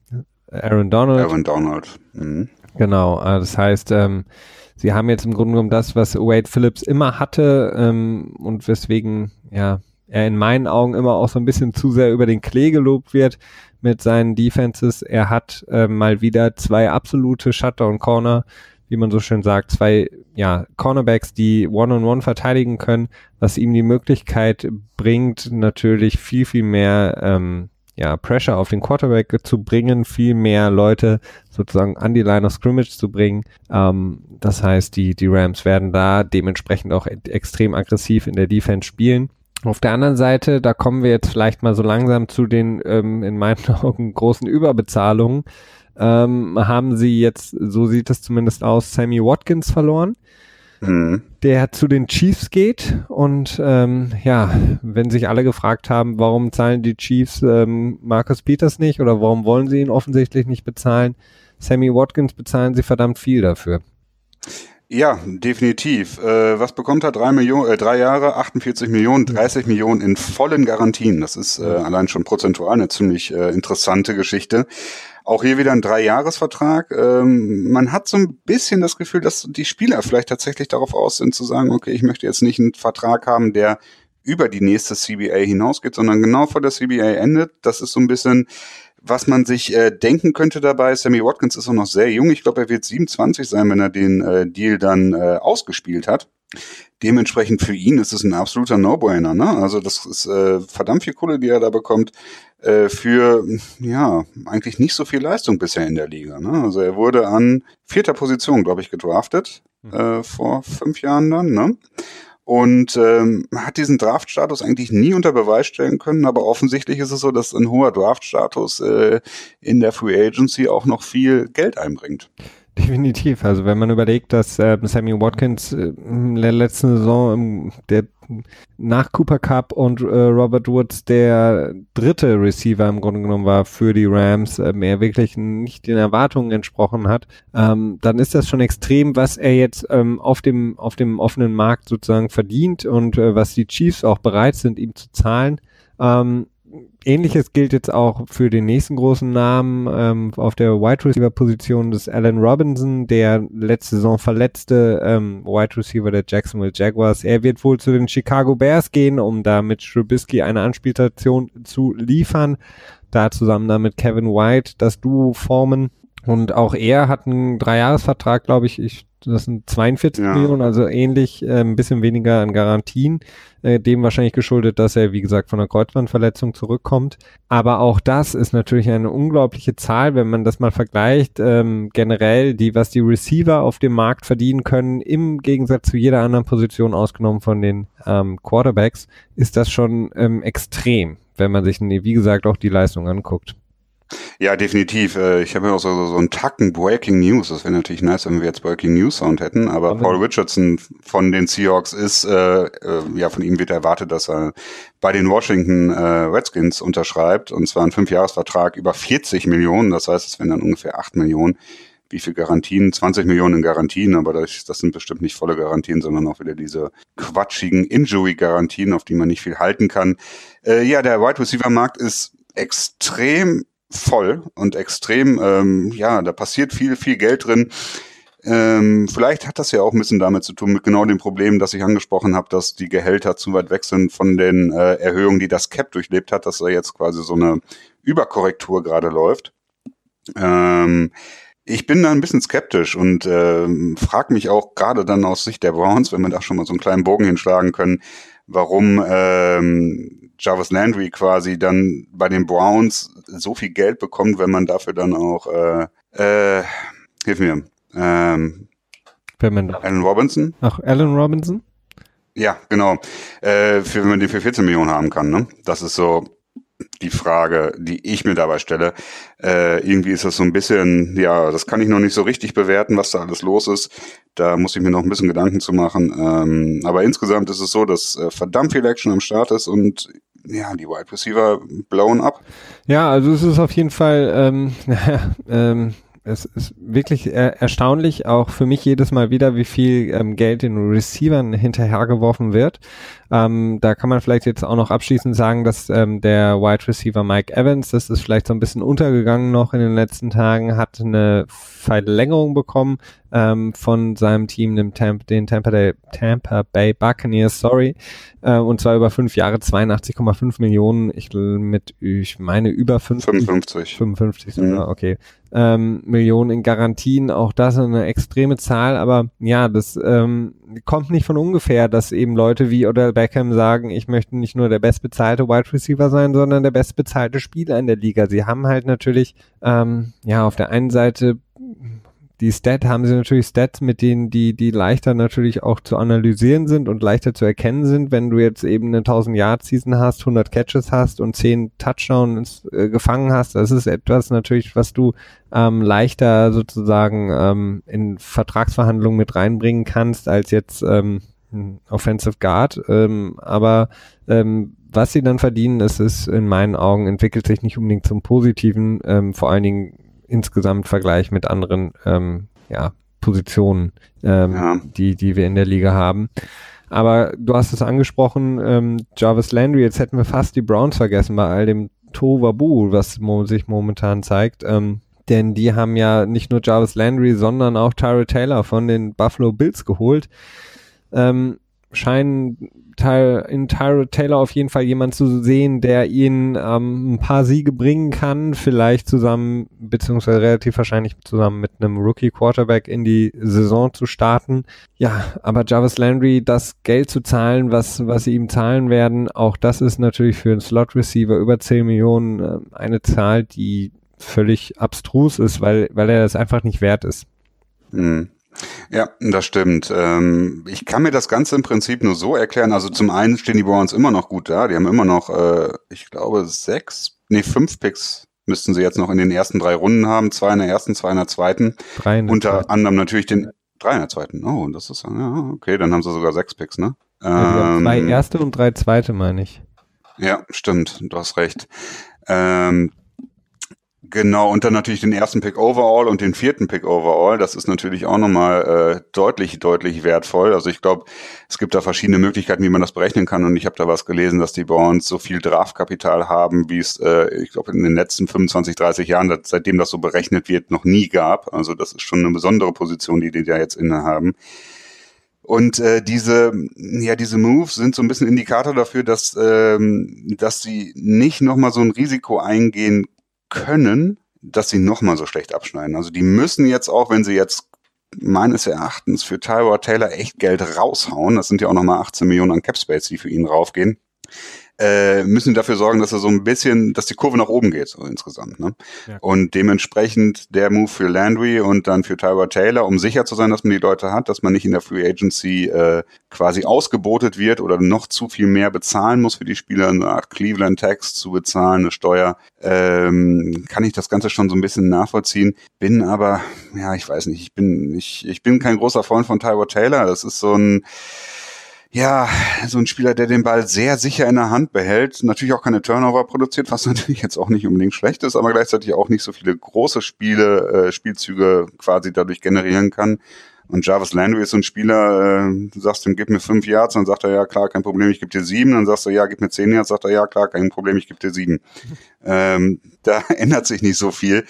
Aaron Donald. Aaron Donald. Mhm. Genau, äh, das heißt, ähm, sie haben jetzt im Grunde genommen das, was Wade Phillips immer hatte ähm, und weswegen, ja, er in meinen Augen immer auch so ein bisschen zu sehr über den Klee gelobt wird mit seinen Defenses. Er hat äh, mal wieder zwei absolute Shutdown-Corner, wie man so schön sagt, zwei ja, Cornerbacks, die One-on-One -on -one verteidigen können, was ihm die Möglichkeit bringt, natürlich viel, viel mehr ähm, ja, Pressure auf den Quarterback zu bringen, viel mehr Leute sozusagen an die Line of Scrimmage zu bringen. Ähm, das heißt, die, die Rams werden da dementsprechend auch extrem aggressiv in der Defense spielen. Auf der anderen Seite, da kommen wir jetzt vielleicht mal so langsam zu den ähm, in meinen Augen großen Überbezahlungen. Ähm, haben sie jetzt, so sieht es zumindest aus, Sammy Watkins verloren. mhm. der zu den Chiefs geht. Und ähm, ja, wenn sich alle gefragt haben, warum zahlen die Chiefs ähm, Marcus Peters nicht oder warum wollen sie ihn offensichtlich nicht bezahlen, Sammy Watkins bezahlen sie verdammt viel dafür. Ja, definitiv. Äh, was bekommt er? Drei, Millionen, äh, drei Jahre, 48 Millionen, 30 Millionen in vollen Garantien. Das ist äh, allein schon prozentual eine ziemlich äh, interessante Geschichte. Auch hier wieder ein Dreijahresvertrag. Ähm, man hat so ein bisschen das Gefühl, dass die Spieler vielleicht tatsächlich darauf aus sind zu sagen, okay, ich möchte jetzt nicht einen Vertrag haben, der über die nächste CBA hinausgeht, sondern genau vor der CBA endet. Das ist so ein bisschen was man sich äh, denken könnte dabei, Sammy Watkins ist auch noch sehr jung. Ich glaube, er wird 27 sein, wenn er den äh, Deal dann äh, ausgespielt hat. Dementsprechend für ihn ist es ein absoluter No-Brainer. Ne? Also das ist äh, verdammt viel Kohle, die er da bekommt äh, für ja eigentlich nicht so viel Leistung bisher in der Liga. Ne? Also er wurde an vierter Position, glaube ich, gedraftet hm. äh, vor fünf Jahren dann. Ne? Und ähm, hat diesen Draftstatus eigentlich nie unter Beweis stellen können, aber offensichtlich ist es so, dass ein hoher Draftstatus äh, in der Free Agency auch noch viel Geld einbringt. Definitiv. Also wenn man überlegt, dass äh, Sammy Watkins äh, in der letzten Saison ähm, der nach Cooper Cup und äh, Robert Woods der dritte Receiver im Grunde genommen war für die Rams, äh, er wirklich nicht den Erwartungen entsprochen hat, ähm, dann ist das schon extrem, was er jetzt ähm, auf dem auf dem offenen Markt sozusagen verdient und äh, was die Chiefs auch bereit sind, ihm zu zahlen. Ähm, Ähnliches gilt jetzt auch für den nächsten großen Namen ähm, auf der Wide Receiver Position des Allen Robinson, der letzte Saison verletzte ähm, Wide Receiver der Jacksonville Jaguars. Er wird wohl zu den Chicago Bears gehen, um da mit Trubisky eine Anspielstation zu liefern. Da zusammen dann mit Kevin White das Duo formen. Und auch er hat einen Dreijahresvertrag, glaube ich. Ich das sind 42 ja. Millionen, also ähnlich, äh, ein bisschen weniger an Garantien, äh, dem wahrscheinlich geschuldet, dass er, wie gesagt, von einer Kreuzbandverletzung zurückkommt. Aber auch das ist natürlich eine unglaubliche Zahl, wenn man das mal vergleicht, ähm, generell, die, was die Receiver auf dem Markt verdienen können, im Gegensatz zu jeder anderen Position ausgenommen von den ähm, Quarterbacks, ist das schon ähm, extrem, wenn man sich, wie gesagt, auch die Leistung anguckt. Ja, definitiv. Äh, ich habe ja auch so, so einen Tacken Breaking News. Das wäre natürlich nice, wenn wir jetzt Breaking News Sound hätten. Aber. Paul Richardson von den Seahawks ist, äh, äh, ja, von ihm wird erwartet, dass er bei den Washington äh, Redskins unterschreibt. Und zwar einen Fünfjahresvertrag über 40 Millionen. Das heißt, es wären dann ungefähr 8 Millionen. Wie viel Garantien? 20 Millionen in Garantien, aber das, das sind bestimmt nicht volle Garantien, sondern auch wieder diese quatschigen Injury-Garantien, auf die man nicht viel halten kann. Äh, ja, der Wide Receiver-Markt ist extrem voll und extrem, ähm, ja, da passiert viel, viel Geld drin. Ähm, vielleicht hat das ja auch ein bisschen damit zu tun, mit genau dem Problem, das ich angesprochen habe, dass die Gehälter zu weit weg sind von den äh, Erhöhungen, die das Cap durchlebt hat, dass da jetzt quasi so eine Überkorrektur gerade läuft. Ähm, ich bin da ein bisschen skeptisch und ähm, frage mich auch gerade dann aus Sicht der Browns, wenn wir da schon mal so einen kleinen Bogen hinschlagen können, warum ähm, Jarvis Landry quasi dann bei den Browns so viel Geld bekommt, wenn man dafür dann auch, äh, äh, hilf mir, ähm, Alan Robinson. Ach, Alan Robinson? Ja, genau. Äh, für, wenn man den für 14 Millionen haben kann, ne? Das ist so die Frage, die ich mir dabei stelle. Äh, irgendwie ist das so ein bisschen, ja, das kann ich noch nicht so richtig bewerten, was da alles los ist. Da muss ich mir noch ein bisschen Gedanken zu machen. Ähm, aber insgesamt ist es so, dass äh, verdammt viel Action am Start ist und ja, die Wide Receiver blown up. Ja, also es ist auf jeden Fall, ähm, ähm, es ist wirklich er erstaunlich, auch für mich jedes Mal wieder, wie viel ähm, Geld den Receivern hinterhergeworfen wird. Ähm, da kann man vielleicht jetzt auch noch abschließend sagen, dass ähm, der Wide Receiver Mike Evans, das ist vielleicht so ein bisschen untergegangen noch in den letzten Tagen, hat eine Verlängerung bekommen ähm, von seinem Team, dem Tampa, den Tampa, Bay, Tampa Bay Buccaneers, sorry, äh, und zwar über fünf Jahre 82,5 Millionen, ich mit, ich meine über 50, 55. 55 sogar, mhm. okay, ähm, Millionen in Garantien, auch das eine extreme Zahl, aber ja, das ähm, kommt nicht von ungefähr, dass eben Leute wie Odell Beckham sagen, ich möchte nicht nur der bestbezahlte Wide Receiver sein, sondern der bestbezahlte Spieler in der Liga. Sie haben halt natürlich, ähm, ja, auf der einen Seite die Stat haben sie natürlich Stats, mit denen die, die leichter natürlich auch zu analysieren sind und leichter zu erkennen sind, wenn du jetzt eben eine 1000 Yard Season hast, 100 Catches hast und 10 Touchdowns äh, gefangen hast. Das ist etwas natürlich, was du ähm, leichter sozusagen ähm, in Vertragsverhandlungen mit reinbringen kannst als jetzt ähm, Offensive Guard. Ähm, aber ähm, was sie dann verdienen, ist es in meinen Augen entwickelt sich nicht unbedingt zum Positiven, ähm, vor allen Dingen insgesamt Vergleich mit anderen ähm, ja, Positionen, ähm, ja. die, die wir in der Liga haben. Aber du hast es angesprochen, ähm, Jarvis Landry, jetzt hätten wir fast die Browns vergessen bei all dem Tovabu, was mo sich momentan zeigt. Ähm, denn die haben ja nicht nur Jarvis Landry, sondern auch Tyra Taylor von den Buffalo Bills geholt. Ähm, scheinen in Tyra Taylor auf jeden Fall jemand zu sehen, der ihnen ähm, ein paar Siege bringen kann, vielleicht zusammen, beziehungsweise relativ wahrscheinlich zusammen mit einem Rookie Quarterback in die Saison zu starten. Ja, aber Jarvis Landry, das Geld zu zahlen, was, was sie ihm zahlen werden, auch das ist natürlich für einen Slot Receiver über 10 Millionen äh, eine Zahl, die völlig abstrus ist, weil, weil er das einfach nicht wert ist. Mhm. Ja, das stimmt. Ähm, ich kann mir das Ganze im Prinzip nur so erklären. Also zum einen stehen die Browns immer noch gut da. Die haben immer noch, äh, ich glaube, sechs, nee, fünf Picks müssten sie jetzt noch in den ersten drei Runden haben. Zwei in der ersten, zwei in der zweiten. Drei in der Unter zweiten. anderem natürlich den, drei in der zweiten. Oh, das ist, ja, okay, dann haben sie sogar sechs Picks, ne? Ja, ähm, zwei erste und drei zweite, meine ich. Ja, stimmt. Du hast recht. Ähm, Genau, und dann natürlich den ersten Pick overall und den vierten Pick overall. Das ist natürlich auch nochmal äh, deutlich, deutlich wertvoll. Also ich glaube, es gibt da verschiedene Möglichkeiten, wie man das berechnen kann. Und ich habe da was gelesen, dass die Browns so viel Draftkapital haben, wie es, äh, ich glaube, in den letzten 25, 30 Jahren, seitdem das so berechnet wird, noch nie gab. Also das ist schon eine besondere Position, die die da jetzt innehaben. Und äh, diese, ja, diese Moves sind so ein bisschen Indikator dafür, dass, ähm, dass sie nicht nochmal so ein Risiko eingehen können, dass sie nochmal so schlecht abschneiden. Also die müssen jetzt auch, wenn sie jetzt meines Erachtens für Tyler Taylor echt Geld raushauen, das sind ja auch nochmal 18 Millionen an Capspace, die für ihn raufgehen, äh, müssen dafür sorgen, dass er so ein bisschen, dass die Kurve nach oben geht, so insgesamt. Ne? Ja. Und dementsprechend der Move für Landry und dann für Tyra Taylor, um sicher zu sein, dass man die Leute hat, dass man nicht in der Free Agency äh, quasi ausgebotet wird oder noch zu viel mehr bezahlen muss für die Spieler, eine Art Cleveland Tax zu bezahlen, eine Steuer, ähm, kann ich das Ganze schon so ein bisschen nachvollziehen. Bin aber, ja, ich weiß nicht, ich bin, ich, ich bin kein großer Freund von Tyra Taylor. Das ist so ein ja, so ein Spieler, der den Ball sehr sicher in der Hand behält, natürlich auch keine Turnover produziert, was natürlich jetzt auch nicht unbedingt schlecht ist, aber gleichzeitig auch nicht so viele große Spiele, äh, Spielzüge quasi dadurch generieren kann. Und Jarvis Landry ist so ein Spieler, äh, du sagst ihm, gib mir fünf Yards, dann sagt er, ja klar, kein Problem, ich gebe dir sieben. Dann sagst du, ja, gib mir zehn Yards, sagt er, ja klar, kein Problem, ich gebe dir sieben. ähm, da ändert sich nicht so viel.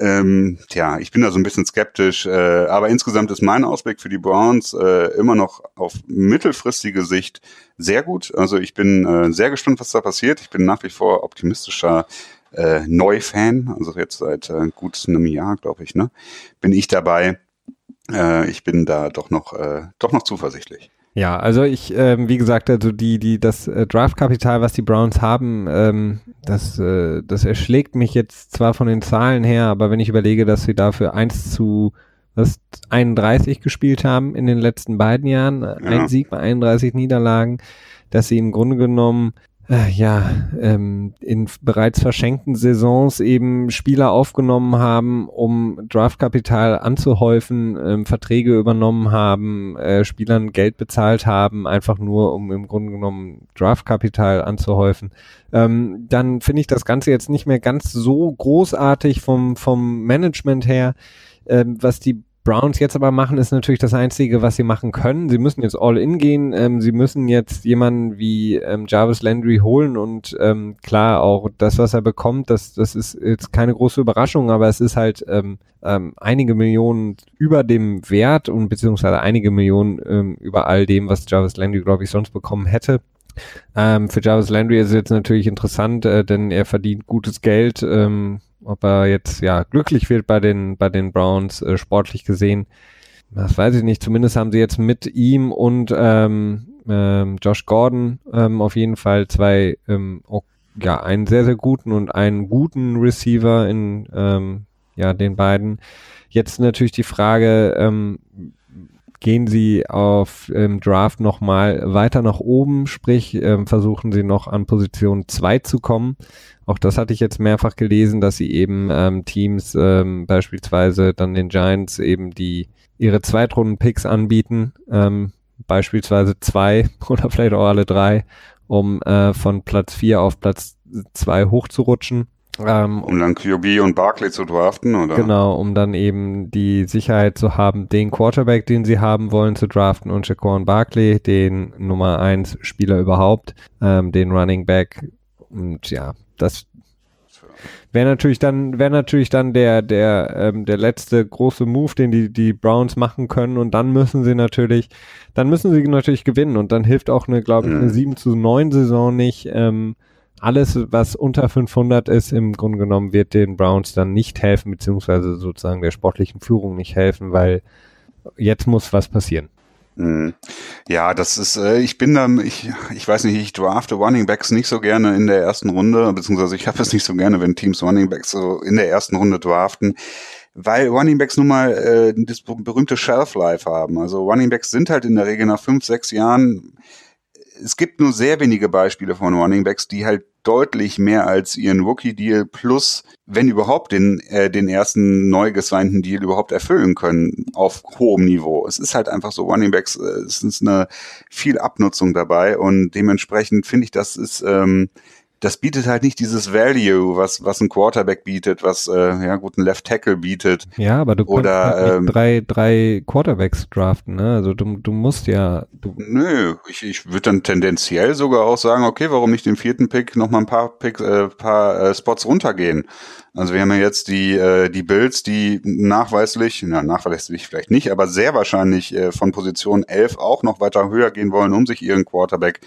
Ähm, tja, ich bin da so ein bisschen skeptisch, äh, aber insgesamt ist mein Ausblick für die Browns äh, immer noch auf mittelfristige Sicht sehr gut. Also ich bin äh, sehr gespannt, was da passiert. Ich bin nach wie vor optimistischer äh, Neufan, also jetzt seit äh, gut einem Jahr, glaube ich, ne, bin ich dabei. Äh, ich bin da doch noch, äh, doch noch zuversichtlich. Ja, also ich, ähm, wie gesagt, also die, die, das äh, Draftkapital, was die Browns haben, ähm, das, äh, das erschlägt mich jetzt zwar von den Zahlen her, aber wenn ich überlege, dass sie dafür 1 zu was, 31 gespielt haben in den letzten beiden Jahren, ja. ein Sieg bei 31 Niederlagen, dass sie im Grunde genommen äh, ja, ähm, in bereits verschenkten Saisons eben Spieler aufgenommen haben, um Draftkapital anzuhäufen, ähm, Verträge übernommen haben, äh, Spielern Geld bezahlt haben, einfach nur um im Grunde genommen Draftkapital anzuhäufen, ähm, dann finde ich das Ganze jetzt nicht mehr ganz so großartig vom, vom Management her. Ähm, was die Browns jetzt aber machen, ist natürlich das Einzige, was sie machen können. Sie müssen jetzt all in gehen. Ähm, sie müssen jetzt jemanden wie ähm, Jarvis Landry holen und ähm, klar, auch das, was er bekommt, das, das ist jetzt keine große Überraschung, aber es ist halt ähm, ähm, einige Millionen über dem Wert und beziehungsweise einige Millionen ähm, über all dem, was Jarvis Landry, glaube ich, sonst bekommen hätte. Ähm, für Jarvis Landry ist es jetzt natürlich interessant, äh, denn er verdient gutes Geld. Ähm, ob er jetzt ja glücklich wird bei den bei den Browns äh, sportlich gesehen, das weiß ich nicht. Zumindest haben sie jetzt mit ihm und ähm, ähm, Josh Gordon ähm, auf jeden Fall zwei ähm, auch, ja einen sehr sehr guten und einen guten Receiver in ähm, ja, den beiden. Jetzt natürlich die Frage, ähm, gehen sie auf ähm, Draft nochmal weiter nach oben, sprich ähm, versuchen sie noch an Position 2 zu kommen. Auch das hatte ich jetzt mehrfach gelesen, dass sie eben ähm, Teams, ähm, beispielsweise dann den Giants, eben die ihre Zweitrunden-Picks anbieten, ähm, beispielsweise zwei oder vielleicht auch alle drei, um äh, von Platz 4 auf Platz 2 hochzurutschen. Ähm, um dann QB und Barkley zu draften, oder? Genau, um dann eben die Sicherheit zu haben, den Quarterback, den sie haben wollen, zu draften und Shaquan Barkley, den Nummer 1 Spieler überhaupt, ähm, den Running Back. Und ja, das wäre natürlich dann, wäre natürlich dann der, der, ähm, der letzte große Move, den die, die Browns machen können. Und dann müssen sie natürlich, dann müssen sie natürlich gewinnen. Und dann hilft auch eine, glaube ich, eine 7 mhm. zu 9 Saison nicht. Ähm, alles, was unter 500 ist, im Grunde genommen wird den Browns dann nicht helfen, beziehungsweise sozusagen der sportlichen Führung nicht helfen, weil jetzt muss was passieren. Mhm. Ja, das ist, äh, ich bin da, ich, ich weiß nicht, ich drafte Running Backs nicht so gerne in der ersten Runde, beziehungsweise ich habe es nicht so gerne, wenn Teams Running Backs so in der ersten Runde draften, weil Running Backs nun mal äh, das berühmte Shelf Life haben. Also Running Backs sind halt in der Regel nach fünf, sechs Jahren es gibt nur sehr wenige Beispiele von Running Backs, die halt deutlich mehr als ihren Rookie-Deal plus, wenn überhaupt, den, äh, den ersten neu gesignten Deal überhaupt erfüllen können auf hohem Niveau. Es ist halt einfach so, Running Backs, äh, es ist eine viel Abnutzung dabei und dementsprechend finde ich, das ist ähm, das bietet halt nicht dieses Value, was, was ein Quarterback bietet, was, äh, ja gut, ein Left Tackle bietet. Ja, aber du oder, kannst halt ähm, drei, drei Quarterbacks draften, ne? Also du, du musst ja. Du nö, ich, ich würde dann tendenziell sogar auch sagen, okay, warum nicht den vierten Pick nochmal ein paar Picks, äh, paar äh, Spots runtergehen? Also wir haben ja jetzt die, äh, die Bills, die nachweislich, na, nachweislich vielleicht nicht, aber sehr wahrscheinlich äh, von Position 11 auch noch weiter höher gehen wollen, um sich ihren Quarterback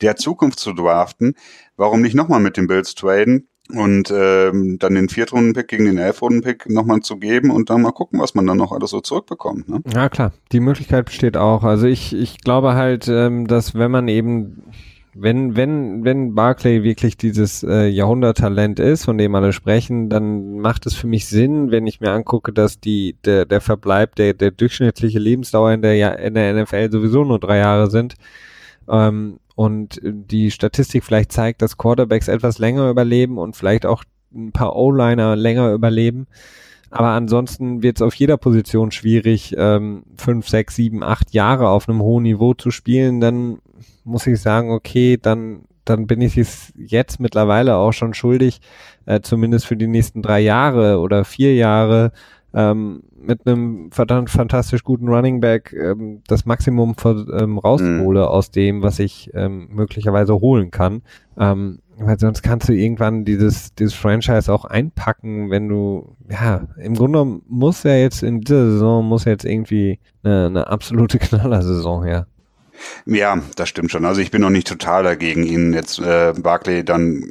der Zukunft zu draften. Warum nicht nochmal mit den Bills traden? und ähm, dann den Viertrunden-Pick gegen den Elfrunden-Pick nochmal zu geben und dann mal gucken, was man dann noch alles so zurückbekommt. Ne? Ja klar, die Möglichkeit besteht auch. Also ich, ich glaube halt, ähm, dass wenn man eben, wenn, wenn, wenn Barclay wirklich dieses äh, Jahrhunderttalent ist, von dem alle sprechen, dann macht es für mich Sinn, wenn ich mir angucke, dass die, der, der Verbleib, der, der durchschnittliche Lebensdauer in der, in der NFL sowieso nur drei Jahre sind. Ähm, und die Statistik vielleicht zeigt, dass Quarterbacks etwas länger überleben und vielleicht auch ein paar O-Liner länger überleben. Aber ansonsten wird es auf jeder Position schwierig, ähm, fünf, sechs, sieben, acht Jahre auf einem hohen Niveau zu spielen. Dann muss ich sagen, okay, dann, dann bin ich es jetzt mittlerweile auch schon schuldig, äh, zumindest für die nächsten drei Jahre oder vier Jahre ähm, mit einem verdammt fantastisch guten Running Back ähm, das Maximum ähm, raushole mhm. aus dem, was ich ähm, möglicherweise holen kann. Ähm, weil sonst kannst du irgendwann dieses, dieses Franchise auch einpacken, wenn du, ja, im Grunde muss ja jetzt in dieser Saison, muss ja jetzt irgendwie eine, eine absolute Knallersaison her. Ja, das stimmt schon. Also ich bin noch nicht total dagegen, ihn jetzt äh, Barkley dann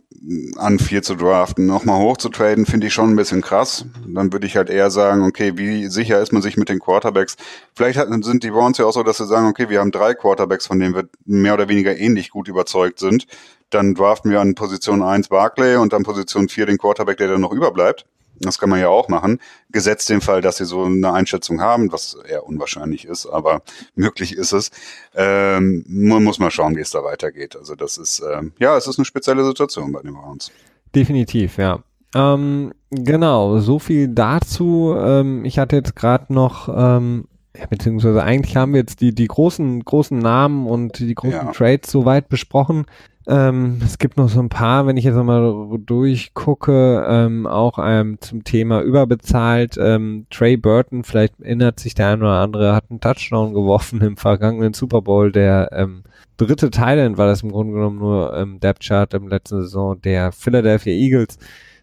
an vier zu draften, nochmal hoch zu traden, finde ich schon ein bisschen krass. Dann würde ich halt eher sagen, okay, wie sicher ist man sich mit den Quarterbacks? Vielleicht hat, sind die Browns ja auch so, dass sie sagen, okay, wir haben drei Quarterbacks, von denen wir mehr oder weniger ähnlich gut überzeugt sind. Dann draften wir an Position 1 Barclay und an Position 4 den Quarterback, der dann noch überbleibt. Das kann man ja auch machen. Gesetzt den Fall, dass sie so eine Einschätzung haben, was eher unwahrscheinlich ist, aber möglich ist es. Ähm, muss man schauen, wie es da weitergeht. Also das ist, ähm, ja, es ist eine spezielle Situation bei den Browns. Definitiv, ja. Ähm, genau, so viel dazu. Ähm, ich hatte jetzt gerade noch, ähm, ja, beziehungsweise eigentlich haben wir jetzt die, die großen, großen Namen und die großen ja. Trades soweit besprochen. Ähm, es gibt noch so ein paar, wenn ich jetzt nochmal durchgucke, ähm, auch ähm, zum Thema überbezahlt. Ähm, Trey Burton, vielleicht erinnert sich der eine oder andere, hat einen Touchdown geworfen im vergangenen Super Bowl. Der ähm, dritte Thailand war das im Grunde genommen nur im Depth Chart im letzten Saison der Philadelphia Eagles.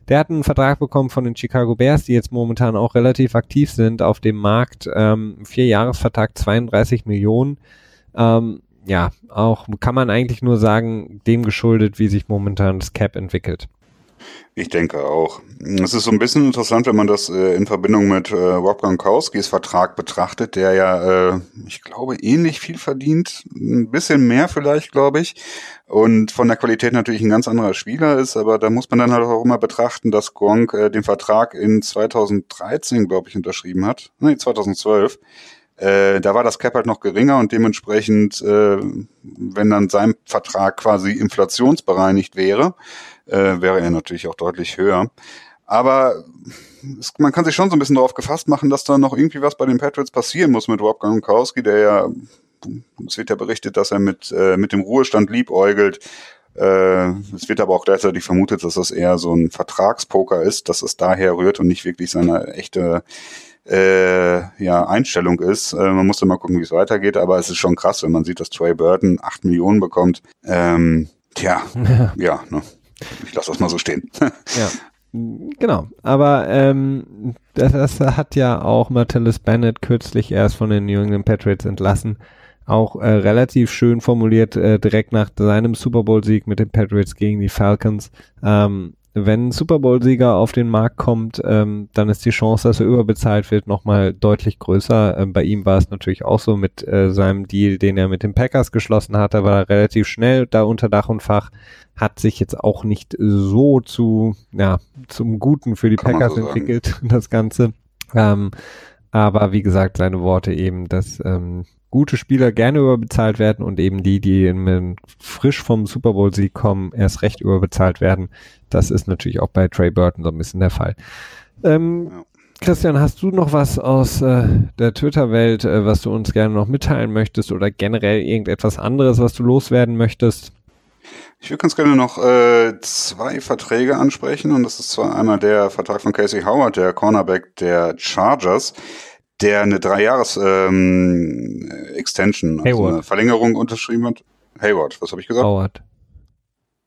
Der hat einen Vertrag bekommen von den Chicago Bears, die jetzt momentan auch relativ aktiv sind auf dem Markt. Ähm, vier Jahresvertrag, 32 Millionen. Ähm, ja, auch kann man eigentlich nur sagen, dem geschuldet, wie sich momentan das Cap entwickelt. Ich denke auch. Es ist so ein bisschen interessant, wenn man das äh, in Verbindung mit äh, Rob Gronkowskis Vertrag betrachtet, der ja, äh, ich glaube, ähnlich viel verdient, ein bisschen mehr vielleicht, glaube ich, und von der Qualität natürlich ein ganz anderer Spieler ist, aber da muss man dann halt auch immer betrachten, dass Gronk äh, den Vertrag in 2013, glaube ich, unterschrieben hat. Nee, 2012. Äh, da war das Cap halt noch geringer und dementsprechend, äh, wenn dann sein Vertrag quasi inflationsbereinigt wäre, äh, wäre er natürlich auch deutlich höher. Aber es, man kann sich schon so ein bisschen darauf gefasst machen, dass da noch irgendwie was bei den Patriots passieren muss mit Rob Gronkowski, der ja, es wird ja berichtet, dass er mit, äh, mit dem Ruhestand liebäugelt. Äh, es wird aber auch gleichzeitig vermutet, dass das eher so ein Vertragspoker ist, dass es daher rührt und nicht wirklich seine echte äh, ja, Einstellung ist. Äh, man muss dann mal gucken, wie es weitergeht, aber es ist schon krass, wenn man sieht, dass Trey Burton acht Millionen bekommt. Ähm, tja, ja, ja ne? ich lasse das mal so stehen. ja. Genau, aber ähm, das, das hat ja auch Martellus Bennett kürzlich erst von den New England Patriots entlassen auch äh, relativ schön formuliert, äh, direkt nach seinem Super Bowl-Sieg mit den Patriots gegen die Falcons. Ähm, wenn ein Super Bowl-Sieger auf den Markt kommt, ähm, dann ist die Chance, dass er überbezahlt wird, nochmal deutlich größer. Ähm, bei ihm war es natürlich auch so mit äh, seinem Deal, den er mit den Packers geschlossen hat. Da war er relativ schnell da unter Dach und Fach. Hat sich jetzt auch nicht so zu, ja, zum Guten für die Kann Packers so entwickelt, das Ganze. Ähm, aber wie gesagt, seine Worte eben, dass ähm, gute Spieler gerne überbezahlt werden und eben die, die frisch vom Super Bowl-Sieg kommen, erst recht überbezahlt werden. Das ist natürlich auch bei Trey Burton so ein bisschen der Fall. Ähm. Christian, hast du noch was aus äh, der Twitter-Welt, äh, was du uns gerne noch mitteilen möchtest oder generell irgendetwas anderes, was du loswerden möchtest? Ich würde ganz gerne noch äh, zwei Verträge ansprechen und das ist zwar einmal der Vertrag von Casey Howard, der Cornerback der Chargers der eine Drei-Jahres-Extension, ähm, also eine Verlängerung unterschrieben hat. Hayward, was habe ich gesagt? Howard.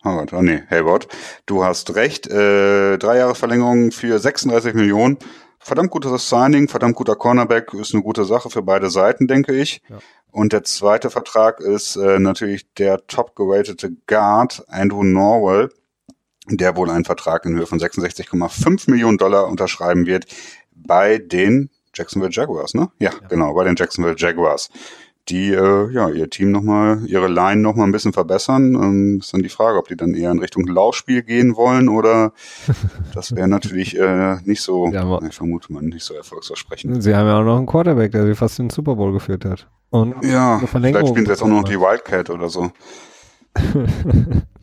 Howard, oh nee, Hayward. Du hast recht, äh, drei Jahre Verlängerung für 36 Millionen. Verdammt gutes Signing, verdammt guter Cornerback, ist eine gute Sache für beide Seiten, denke ich. Ja. Und der zweite Vertrag ist äh, natürlich der top geratete Guard, Andrew Norwell, der wohl einen Vertrag in Höhe von 66,5 Millionen Dollar unterschreiben wird bei den Jacksonville Jaguars, ne? Ja, ja, genau, bei den Jacksonville Jaguars. Die äh, ja ihr Team nochmal, ihre Line nochmal ein bisschen verbessern. Ähm, ist dann die Frage, ob die dann eher in Richtung Laufspiel gehen wollen oder das wäre natürlich äh, nicht so, ja, ich vermute man, nicht so erfolgsversprechend. Sie haben ja auch noch einen Quarterback, der sie fast in den Super Bowl geführt hat. Und ja, vielleicht spielen sie jetzt auch noch die Wildcat oder so.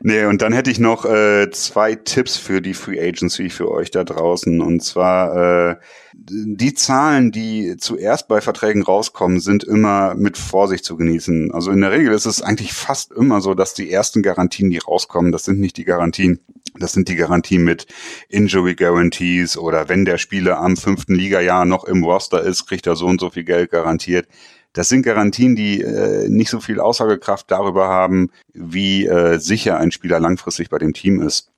Nee, und dann hätte ich noch äh, zwei Tipps für die Free Agency für euch da draußen. Und zwar äh, die Zahlen, die zuerst bei Verträgen rauskommen, sind immer mit Vorsicht zu genießen. Also in der Regel ist es eigentlich fast immer so, dass die ersten Garantien, die rauskommen, das sind nicht die Garantien, das sind die Garantien mit Injury Guarantees oder wenn der Spieler am fünften Ligajahr noch im Roster ist, kriegt er so und so viel Geld garantiert. Das sind Garantien, die äh, nicht so viel Aussagekraft darüber haben, wie äh, sicher ein Spieler langfristig bei dem Team ist.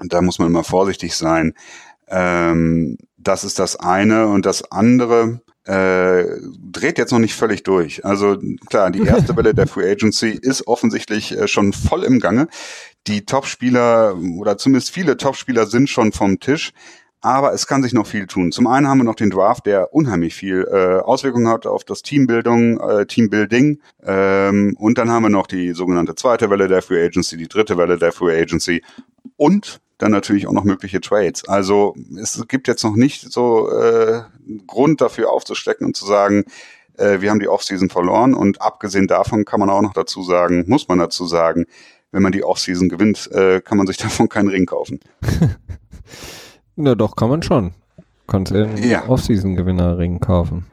Und da muss man immer vorsichtig sein. Ähm, das ist das eine. Und das andere äh, dreht jetzt noch nicht völlig durch. Also klar, die erste Welle der Free Agency ist offensichtlich äh, schon voll im Gange. Die Topspieler oder zumindest viele Topspieler sind schon vom Tisch. Aber es kann sich noch viel tun. Zum einen haben wir noch den Draft, der unheimlich viel äh, Auswirkungen hat auf das Teambildung, äh, Teambuilding. Ähm, und dann haben wir noch die sogenannte zweite Welle der Free Agency, die dritte Welle der Free Agency und dann natürlich auch noch mögliche Trades. Also es gibt jetzt noch nicht so äh, Grund dafür aufzustecken und zu sagen, äh, wir haben die Offseason verloren. Und abgesehen davon kann man auch noch dazu sagen, muss man dazu sagen, wenn man die Offseason gewinnt, äh, kann man sich davon keinen Ring kaufen. Na doch, kann man schon. Kannst du einen ja. Off-Season-Gewinnerring kaufen.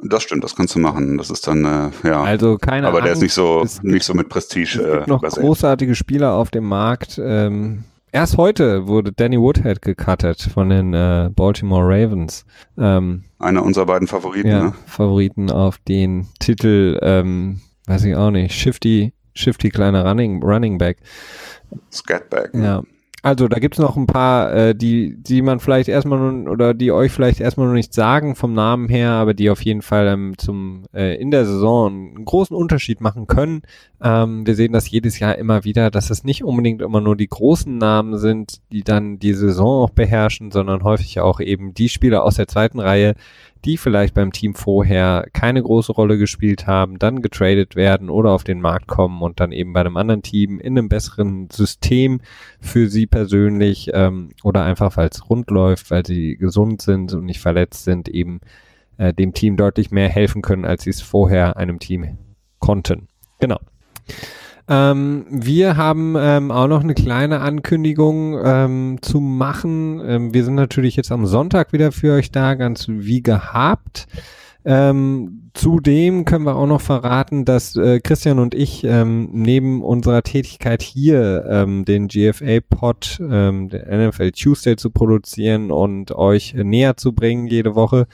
Das stimmt, das kannst du machen. Das ist dann, äh, ja. Also keine Aber der ist nicht so, nicht so mit Prestige. Es gibt äh, noch übersät. großartige Spieler auf dem Markt. Ähm, erst heute wurde Danny Woodhead gecuttet von den äh, Baltimore Ravens. Ähm, Einer unserer beiden Favoriten, ja, ne? Favoriten auf den Titel, ähm, weiß ich auch nicht, Shifty, Shifty kleiner Running, Running Back. Scatback. Ne? Ja. Also da gibt's noch ein paar, äh, die, die man vielleicht erstmal nun, oder die euch vielleicht erstmal noch nicht sagen vom Namen her, aber die auf jeden Fall ähm, zum äh, in der Saison einen großen Unterschied machen können. Ähm, wir sehen das jedes Jahr immer wieder, dass es nicht unbedingt immer nur die großen Namen sind, die dann die Saison auch beherrschen, sondern häufig auch eben die Spieler aus der zweiten Reihe, die vielleicht beim Team vorher keine große Rolle gespielt haben, dann getradet werden oder auf den Markt kommen und dann eben bei einem anderen Team in einem besseren System für sie persönlich ähm, oder einfach weil es rund läuft, weil sie gesund sind und nicht verletzt sind, eben äh, dem Team deutlich mehr helfen können, als sie es vorher einem Team konnten. Genau. Ähm, wir haben ähm, auch noch eine kleine Ankündigung ähm, zu machen. Ähm, wir sind natürlich jetzt am Sonntag wieder für euch da, ganz wie gehabt. Ähm, zudem können wir auch noch verraten, dass äh, Christian und ich ähm, neben unserer Tätigkeit hier ähm, den GFA-Pod, ähm, der NFL Tuesday zu produzieren und euch näher zu bringen jede Woche,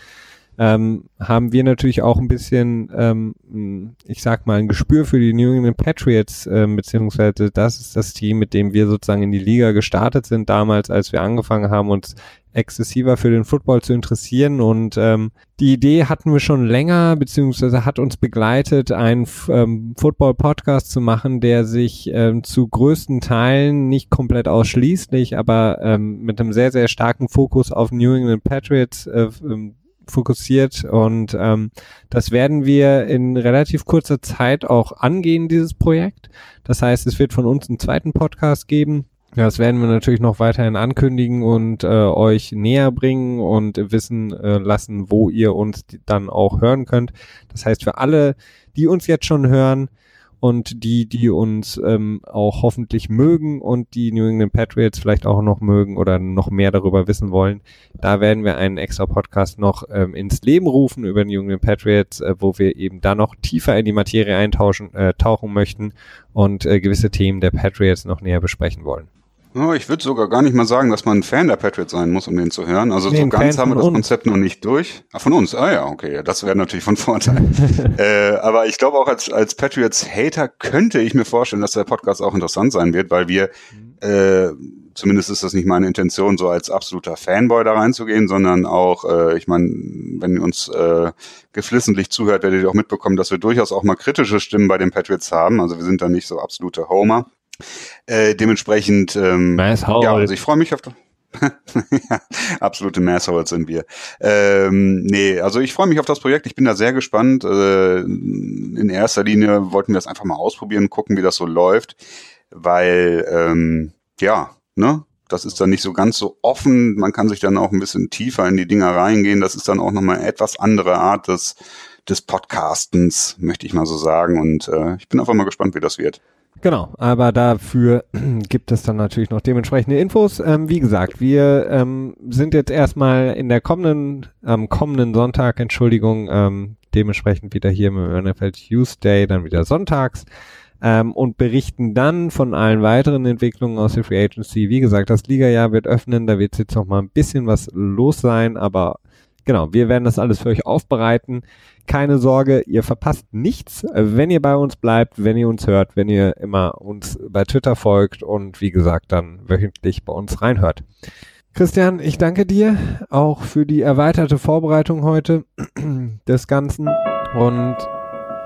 ähm, haben wir natürlich auch ein bisschen, ähm, ich sag mal, ein Gespür für die New England Patriots, ähm, beziehungsweise das ist das Team, mit dem wir sozusagen in die Liga gestartet sind damals, als wir angefangen haben, uns exzessiver für den Football zu interessieren. Und ähm, die Idee hatten wir schon länger, beziehungsweise hat uns begleitet, einen ähm, Football-Podcast zu machen, der sich ähm, zu größten Teilen, nicht komplett ausschließlich, aber ähm, mit einem sehr, sehr starken Fokus auf New England Patriots äh, ähm, fokussiert und ähm, das werden wir in relativ kurzer Zeit auch angehen, dieses Projekt. Das heißt, es wird von uns einen zweiten Podcast geben. Das werden wir natürlich noch weiterhin ankündigen und äh, euch näher bringen und wissen äh, lassen, wo ihr uns dann auch hören könnt. Das heißt, für alle, die uns jetzt schon hören, und die, die uns ähm, auch hoffentlich mögen und die New England Patriots vielleicht auch noch mögen oder noch mehr darüber wissen wollen, da werden wir einen extra Podcast noch ähm, ins Leben rufen über New England Patriots, äh, wo wir eben da noch tiefer in die Materie eintauchen äh, tauchen möchten und äh, gewisse Themen der Patriots noch näher besprechen wollen. Ich würde sogar gar nicht mal sagen, dass man ein Fan der Patriots sein muss, um den zu hören. Also nee, so ganz haben wir das uns. Konzept noch nicht durch. Ah, von uns. Ah ja, okay, das wäre natürlich von Vorteil. äh, aber ich glaube auch als, als Patriots-Hater könnte ich mir vorstellen, dass der Podcast auch interessant sein wird, weil wir, äh, zumindest ist das nicht meine Intention, so als absoluter Fanboy da reinzugehen, sondern auch, äh, ich meine, wenn ihr uns äh, geflissentlich zuhört, werdet ihr auch mitbekommen, dass wir durchaus auch mal kritische Stimmen bei den Patriots haben. Also wir sind da nicht so absolute Homer. Äh, dementsprechend, ähm, ja, also ich freue mich auf ja, absolute Massholes sind wir. Ähm, nee, also ich freue mich auf das Projekt. Ich bin da sehr gespannt. Äh, in erster Linie wollten wir das einfach mal ausprobieren, gucken, wie das so läuft, weil ähm, ja, ne, das ist dann nicht so ganz so offen. Man kann sich dann auch ein bisschen tiefer in die Dinger reingehen. Das ist dann auch nochmal etwas andere Art des des Podcastens, möchte ich mal so sagen. Und äh, ich bin einfach mal gespannt, wie das wird. Genau, aber dafür gibt es dann natürlich noch dementsprechende Infos. Ähm, wie gesagt, wir ähm, sind jetzt erstmal in der kommenden, am kommenden Sonntag, Entschuldigung, ähm, dementsprechend wieder hier im NFL Tuesday, dann wieder sonntags ähm, und berichten dann von allen weiteren Entwicklungen aus der Free Agency. Wie gesagt, das Liga-Jahr wird öffnen, da wird jetzt noch mal ein bisschen was los sein, aber genau, wir werden das alles für euch aufbereiten. Keine Sorge, ihr verpasst nichts, wenn ihr bei uns bleibt, wenn ihr uns hört, wenn ihr immer uns bei Twitter folgt und wie gesagt dann wöchentlich bei uns reinhört. Christian, ich danke dir auch für die erweiterte Vorbereitung heute des Ganzen und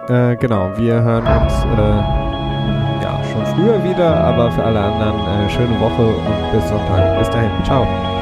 äh, genau, wir hören uns äh, ja schon früher wieder, aber für alle anderen äh, schöne Woche und bis Sonntag. Bis dahin, ciao.